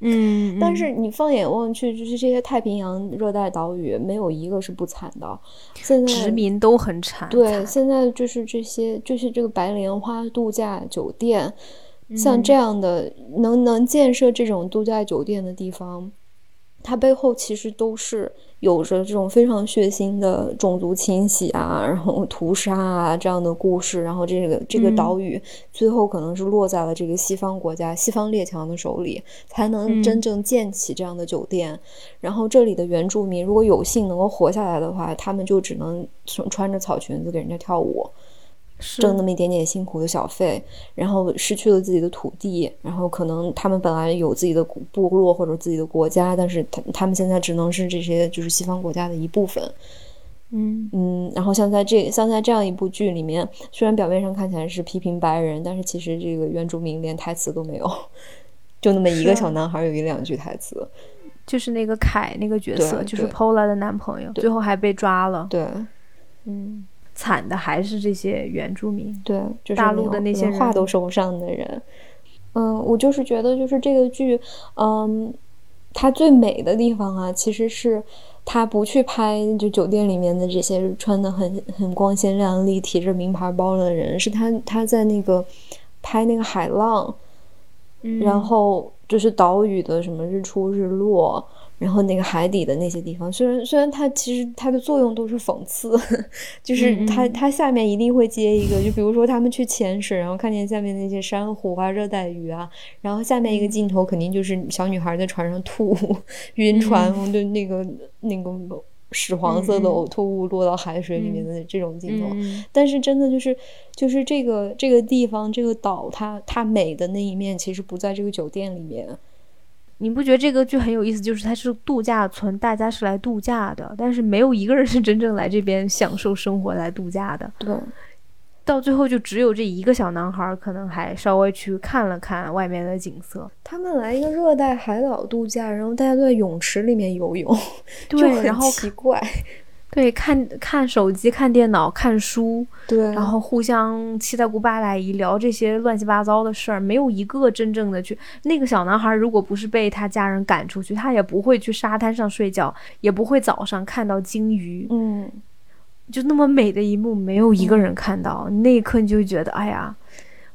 Speaker 2: 嗯，
Speaker 1: 但是你放眼望去，就是这些太平洋热带岛屿，没有一个是不惨的，现在
Speaker 2: 殖民都很惨，
Speaker 1: 对，现在就是这些，就是这个白莲花度假酒店。像这样的能能建设这种度假酒店的地方，它背后其实都是有着这种非常血腥的种族清洗啊，然后屠杀啊这样的故事。然后这个这个岛屿最后可能是落在了这个西方国家、西方列强的手里，才能真正建起这样的酒店。然后这里的原住民如果有幸能够活下来的话，他们就只能穿着草裙子给人家跳舞。挣那么一点点辛苦的小费，然后失去了自己的土地，然后可能他们本来有自己的部落或者自己的国家，但是他他们现在只能是这些就是西方国家的一部分。
Speaker 2: 嗯
Speaker 1: 嗯，然后像在这像在这样一部剧里面，虽然表面上看起来是批评白人，但是其实这个原住民连台词都没有，*laughs* 就那么一个小男孩有一两句台词，
Speaker 2: 就是那个凯那个角色，就是 Pola 的男朋友，最后还被抓了。
Speaker 1: 对，
Speaker 2: 嗯。惨的还是这些原住民，
Speaker 1: 对，就是
Speaker 2: 大陆的那些
Speaker 1: 话都说不上的人。嗯，我就是觉得，就是这个剧，嗯，它最美的地方啊，其实是它不去拍就酒店里面的这些穿的很很光鲜亮丽、提着名牌包的人，是他他在那个拍那个海浪，然后就是岛屿的什么日出日落。然后那个海底的那些地方，虽然虽然它其实它的作用都是讽刺，*laughs* 就是它它下面一定会接一个，就比如说他们去潜水，然后看见下面那些珊瑚啊、热带鱼啊，然后下面一个镜头肯定就是小女孩在船上吐，晕船的那个那个屎黄色的呕吐物落到海水里面的这种镜头。但是真的就是就是这个这个地方这个岛，它它美的那一面其实不在这个酒店里面。
Speaker 2: 你不觉得这个剧很有意思？就是它是度假村，大家是来度假的，但是没有一个人是真正来这边享受生活、来度假的。
Speaker 1: 对，
Speaker 2: 到最后就只有这一个小男孩，可能还稍微去看了看外面的景色。
Speaker 1: 他们来一个热带海岛度假，然后大家都在泳池里面游泳，*laughs*
Speaker 2: 对，然后
Speaker 1: 奇怪。
Speaker 2: 对，看看手机、看电脑、看书，
Speaker 1: 对，
Speaker 2: 然后互相七大姑八大姨聊这些乱七八糟的事儿，没有一个真正的去。那个小男孩如果不是被他家人赶出去，他也不会去沙滩上睡觉，也不会早上看到鲸鱼。
Speaker 1: 嗯，
Speaker 2: 就那么美的一幕，没有一个人看到，那一刻你就觉得，哎呀。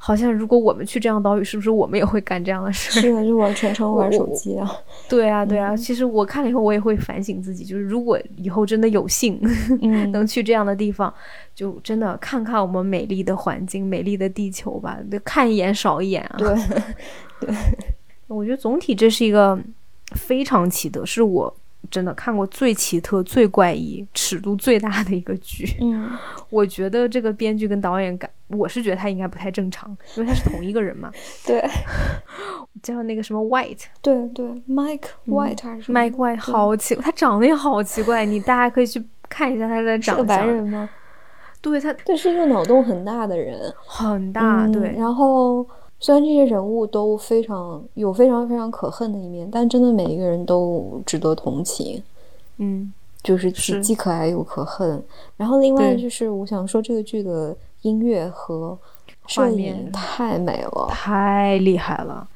Speaker 2: 好像如果我们去这样岛屿，是不是我们也会干这样的事？
Speaker 1: 是的，就玩全程玩手机啊。*laughs*
Speaker 2: 对啊，对啊。其实我看了以后，我也会反省自己，就是如果以后真的有幸 *laughs* 能去这样的地方，就真的看看我们美丽的环境、美丽的地球吧。看一眼少一眼啊。
Speaker 1: 对，*laughs* 对。
Speaker 2: 我觉得总体这是一个非常奇特，是我真的看过最奇特、最怪异、尺度最大的一个剧。
Speaker 1: 嗯，*laughs*
Speaker 2: 我觉得这个编剧跟导演感，我是觉得他应该不太正常，因为他是同一个人嘛。*laughs*
Speaker 1: 对，*laughs*
Speaker 2: 叫那个什么 White，
Speaker 1: 对对，Mike White 还是
Speaker 2: Mike White，好奇，他长得也好奇怪，你大家可以去看一下他的长相。
Speaker 1: 白人吗？
Speaker 2: 对他，
Speaker 1: 这是一个脑洞很大的人，
Speaker 2: 很大。对，
Speaker 1: 然后。虽然这些人物都非常有非常非常可恨的一面，但真的每一个人都值得同情。
Speaker 2: 嗯，
Speaker 1: 就是既既可爱又可恨。然后另外就是，我想说这个剧的音乐和摄影太美了，
Speaker 2: 太厉害了。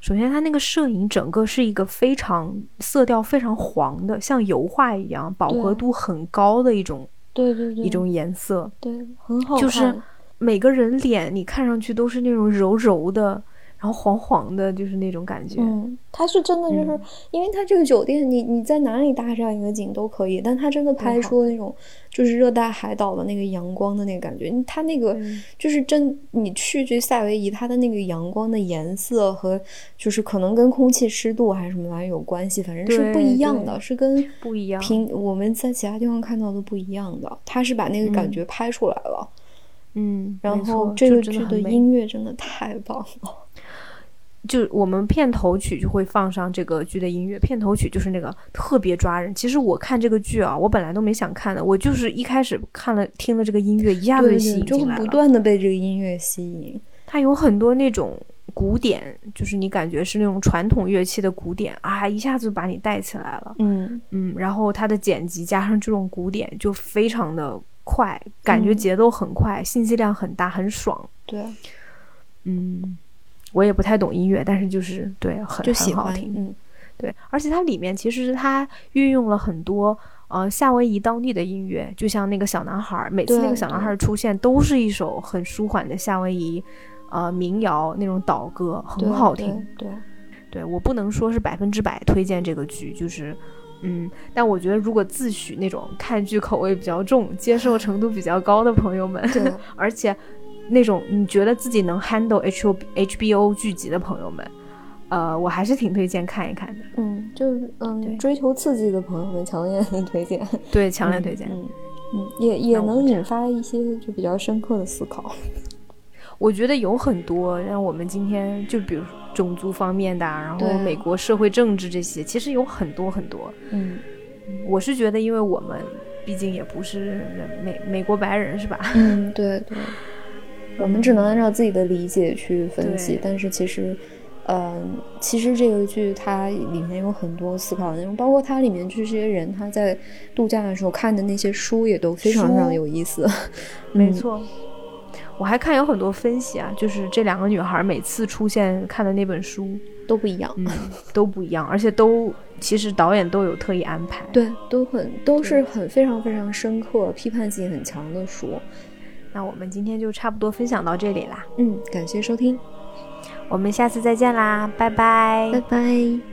Speaker 2: 首先，它那个摄影整个是一个非常色调非常黄的，像油画一样，饱和度很高的一种，
Speaker 1: 对对对，
Speaker 2: 一种颜色，
Speaker 1: 对，很好
Speaker 2: 看。就是。每个人脸你看上去都是那种柔柔的，然后黄黄的，就是那种感觉。
Speaker 1: 嗯，他是真的，就是因为他这个酒店，你你在哪里搭这样一个景都可以，但他真的拍出那种就是热带海岛的那个阳光的那个感觉。他那个就是真，你去去夏威夷，它的那个阳光的颜色和就是可能跟空气湿度还是什么玩意有关系，反正是不一样的，是跟
Speaker 2: 不一样
Speaker 1: 平我们在其他地方看到的不一样的。他是把那个感觉拍出来了。
Speaker 2: 嗯，
Speaker 1: 然后这个剧的音乐真的太棒了，*laughs*
Speaker 2: 就我们片头曲就会放上这个剧的音乐，片头曲就是那个特别抓人。其实我看这个剧啊，我本来都没想看的，我就是一开始看了听了这个音乐，一下子就吸引进来
Speaker 1: 了，就不断的被这个音乐吸引。
Speaker 2: 它有很多那种古典，就是你感觉是那种传统乐器的古典啊，一下子把你带起来了。
Speaker 1: 嗯
Speaker 2: 嗯，然后它的剪辑加上这种古典，就非常的。快，感觉节奏很快，信息量很大，很爽。
Speaker 1: 对，
Speaker 2: 嗯，我也不太懂音乐，但是就是对，很
Speaker 1: 很
Speaker 2: 好听。
Speaker 1: 嗯，
Speaker 2: 对，而且它里面其实它运用了很多呃夏威夷当地的音乐，就像那个小男孩，每次那个小男孩出现都是一首很舒缓的夏威夷呃民谣那种岛歌，很好听。
Speaker 1: 对，
Speaker 2: 对我不能说是百分之百推荐这个剧，就是。嗯，但我觉得如果自诩那种看剧口味比较重、接受程度比较高的朋友们，*laughs* 对而且那种你觉得自己能 handle H O H B O 剧集的朋友们，呃，我还是挺推荐看一看的。
Speaker 1: 嗯，就是嗯，追求刺激的朋友们强烈推荐。
Speaker 2: 对，强烈推荐。
Speaker 1: 嗯嗯，也也能引发一些就比较深刻的思考。
Speaker 2: 我觉得有很多像我们今天就比如种族方面的，然后美国社会政治这些，其实有很多很多。
Speaker 1: 嗯，
Speaker 2: 我是觉得，因为我们毕竟也不是美美国白人，是吧？*laughs*
Speaker 1: 嗯，对对。我们只能按照自己的理解去分析，但是其实，嗯，其实这个剧它里面有很多思考的内容，包括它里面这些人他在度假的时候看的那些书也都非常非常有意思。*laughs*
Speaker 2: 没错。我还看有很多分析啊，就是这两个女孩每次出现看的那本书
Speaker 1: 都不一样，
Speaker 2: 嗯，都不一样，而且都其实导演都有特意安排，
Speaker 1: 对，都很都是很非常非常深刻、批判性很强的书。
Speaker 2: 那我们今天就差不多分享到这里啦，
Speaker 1: 嗯，感谢收听，
Speaker 2: 我们下次再见啦，拜拜，
Speaker 1: 拜拜。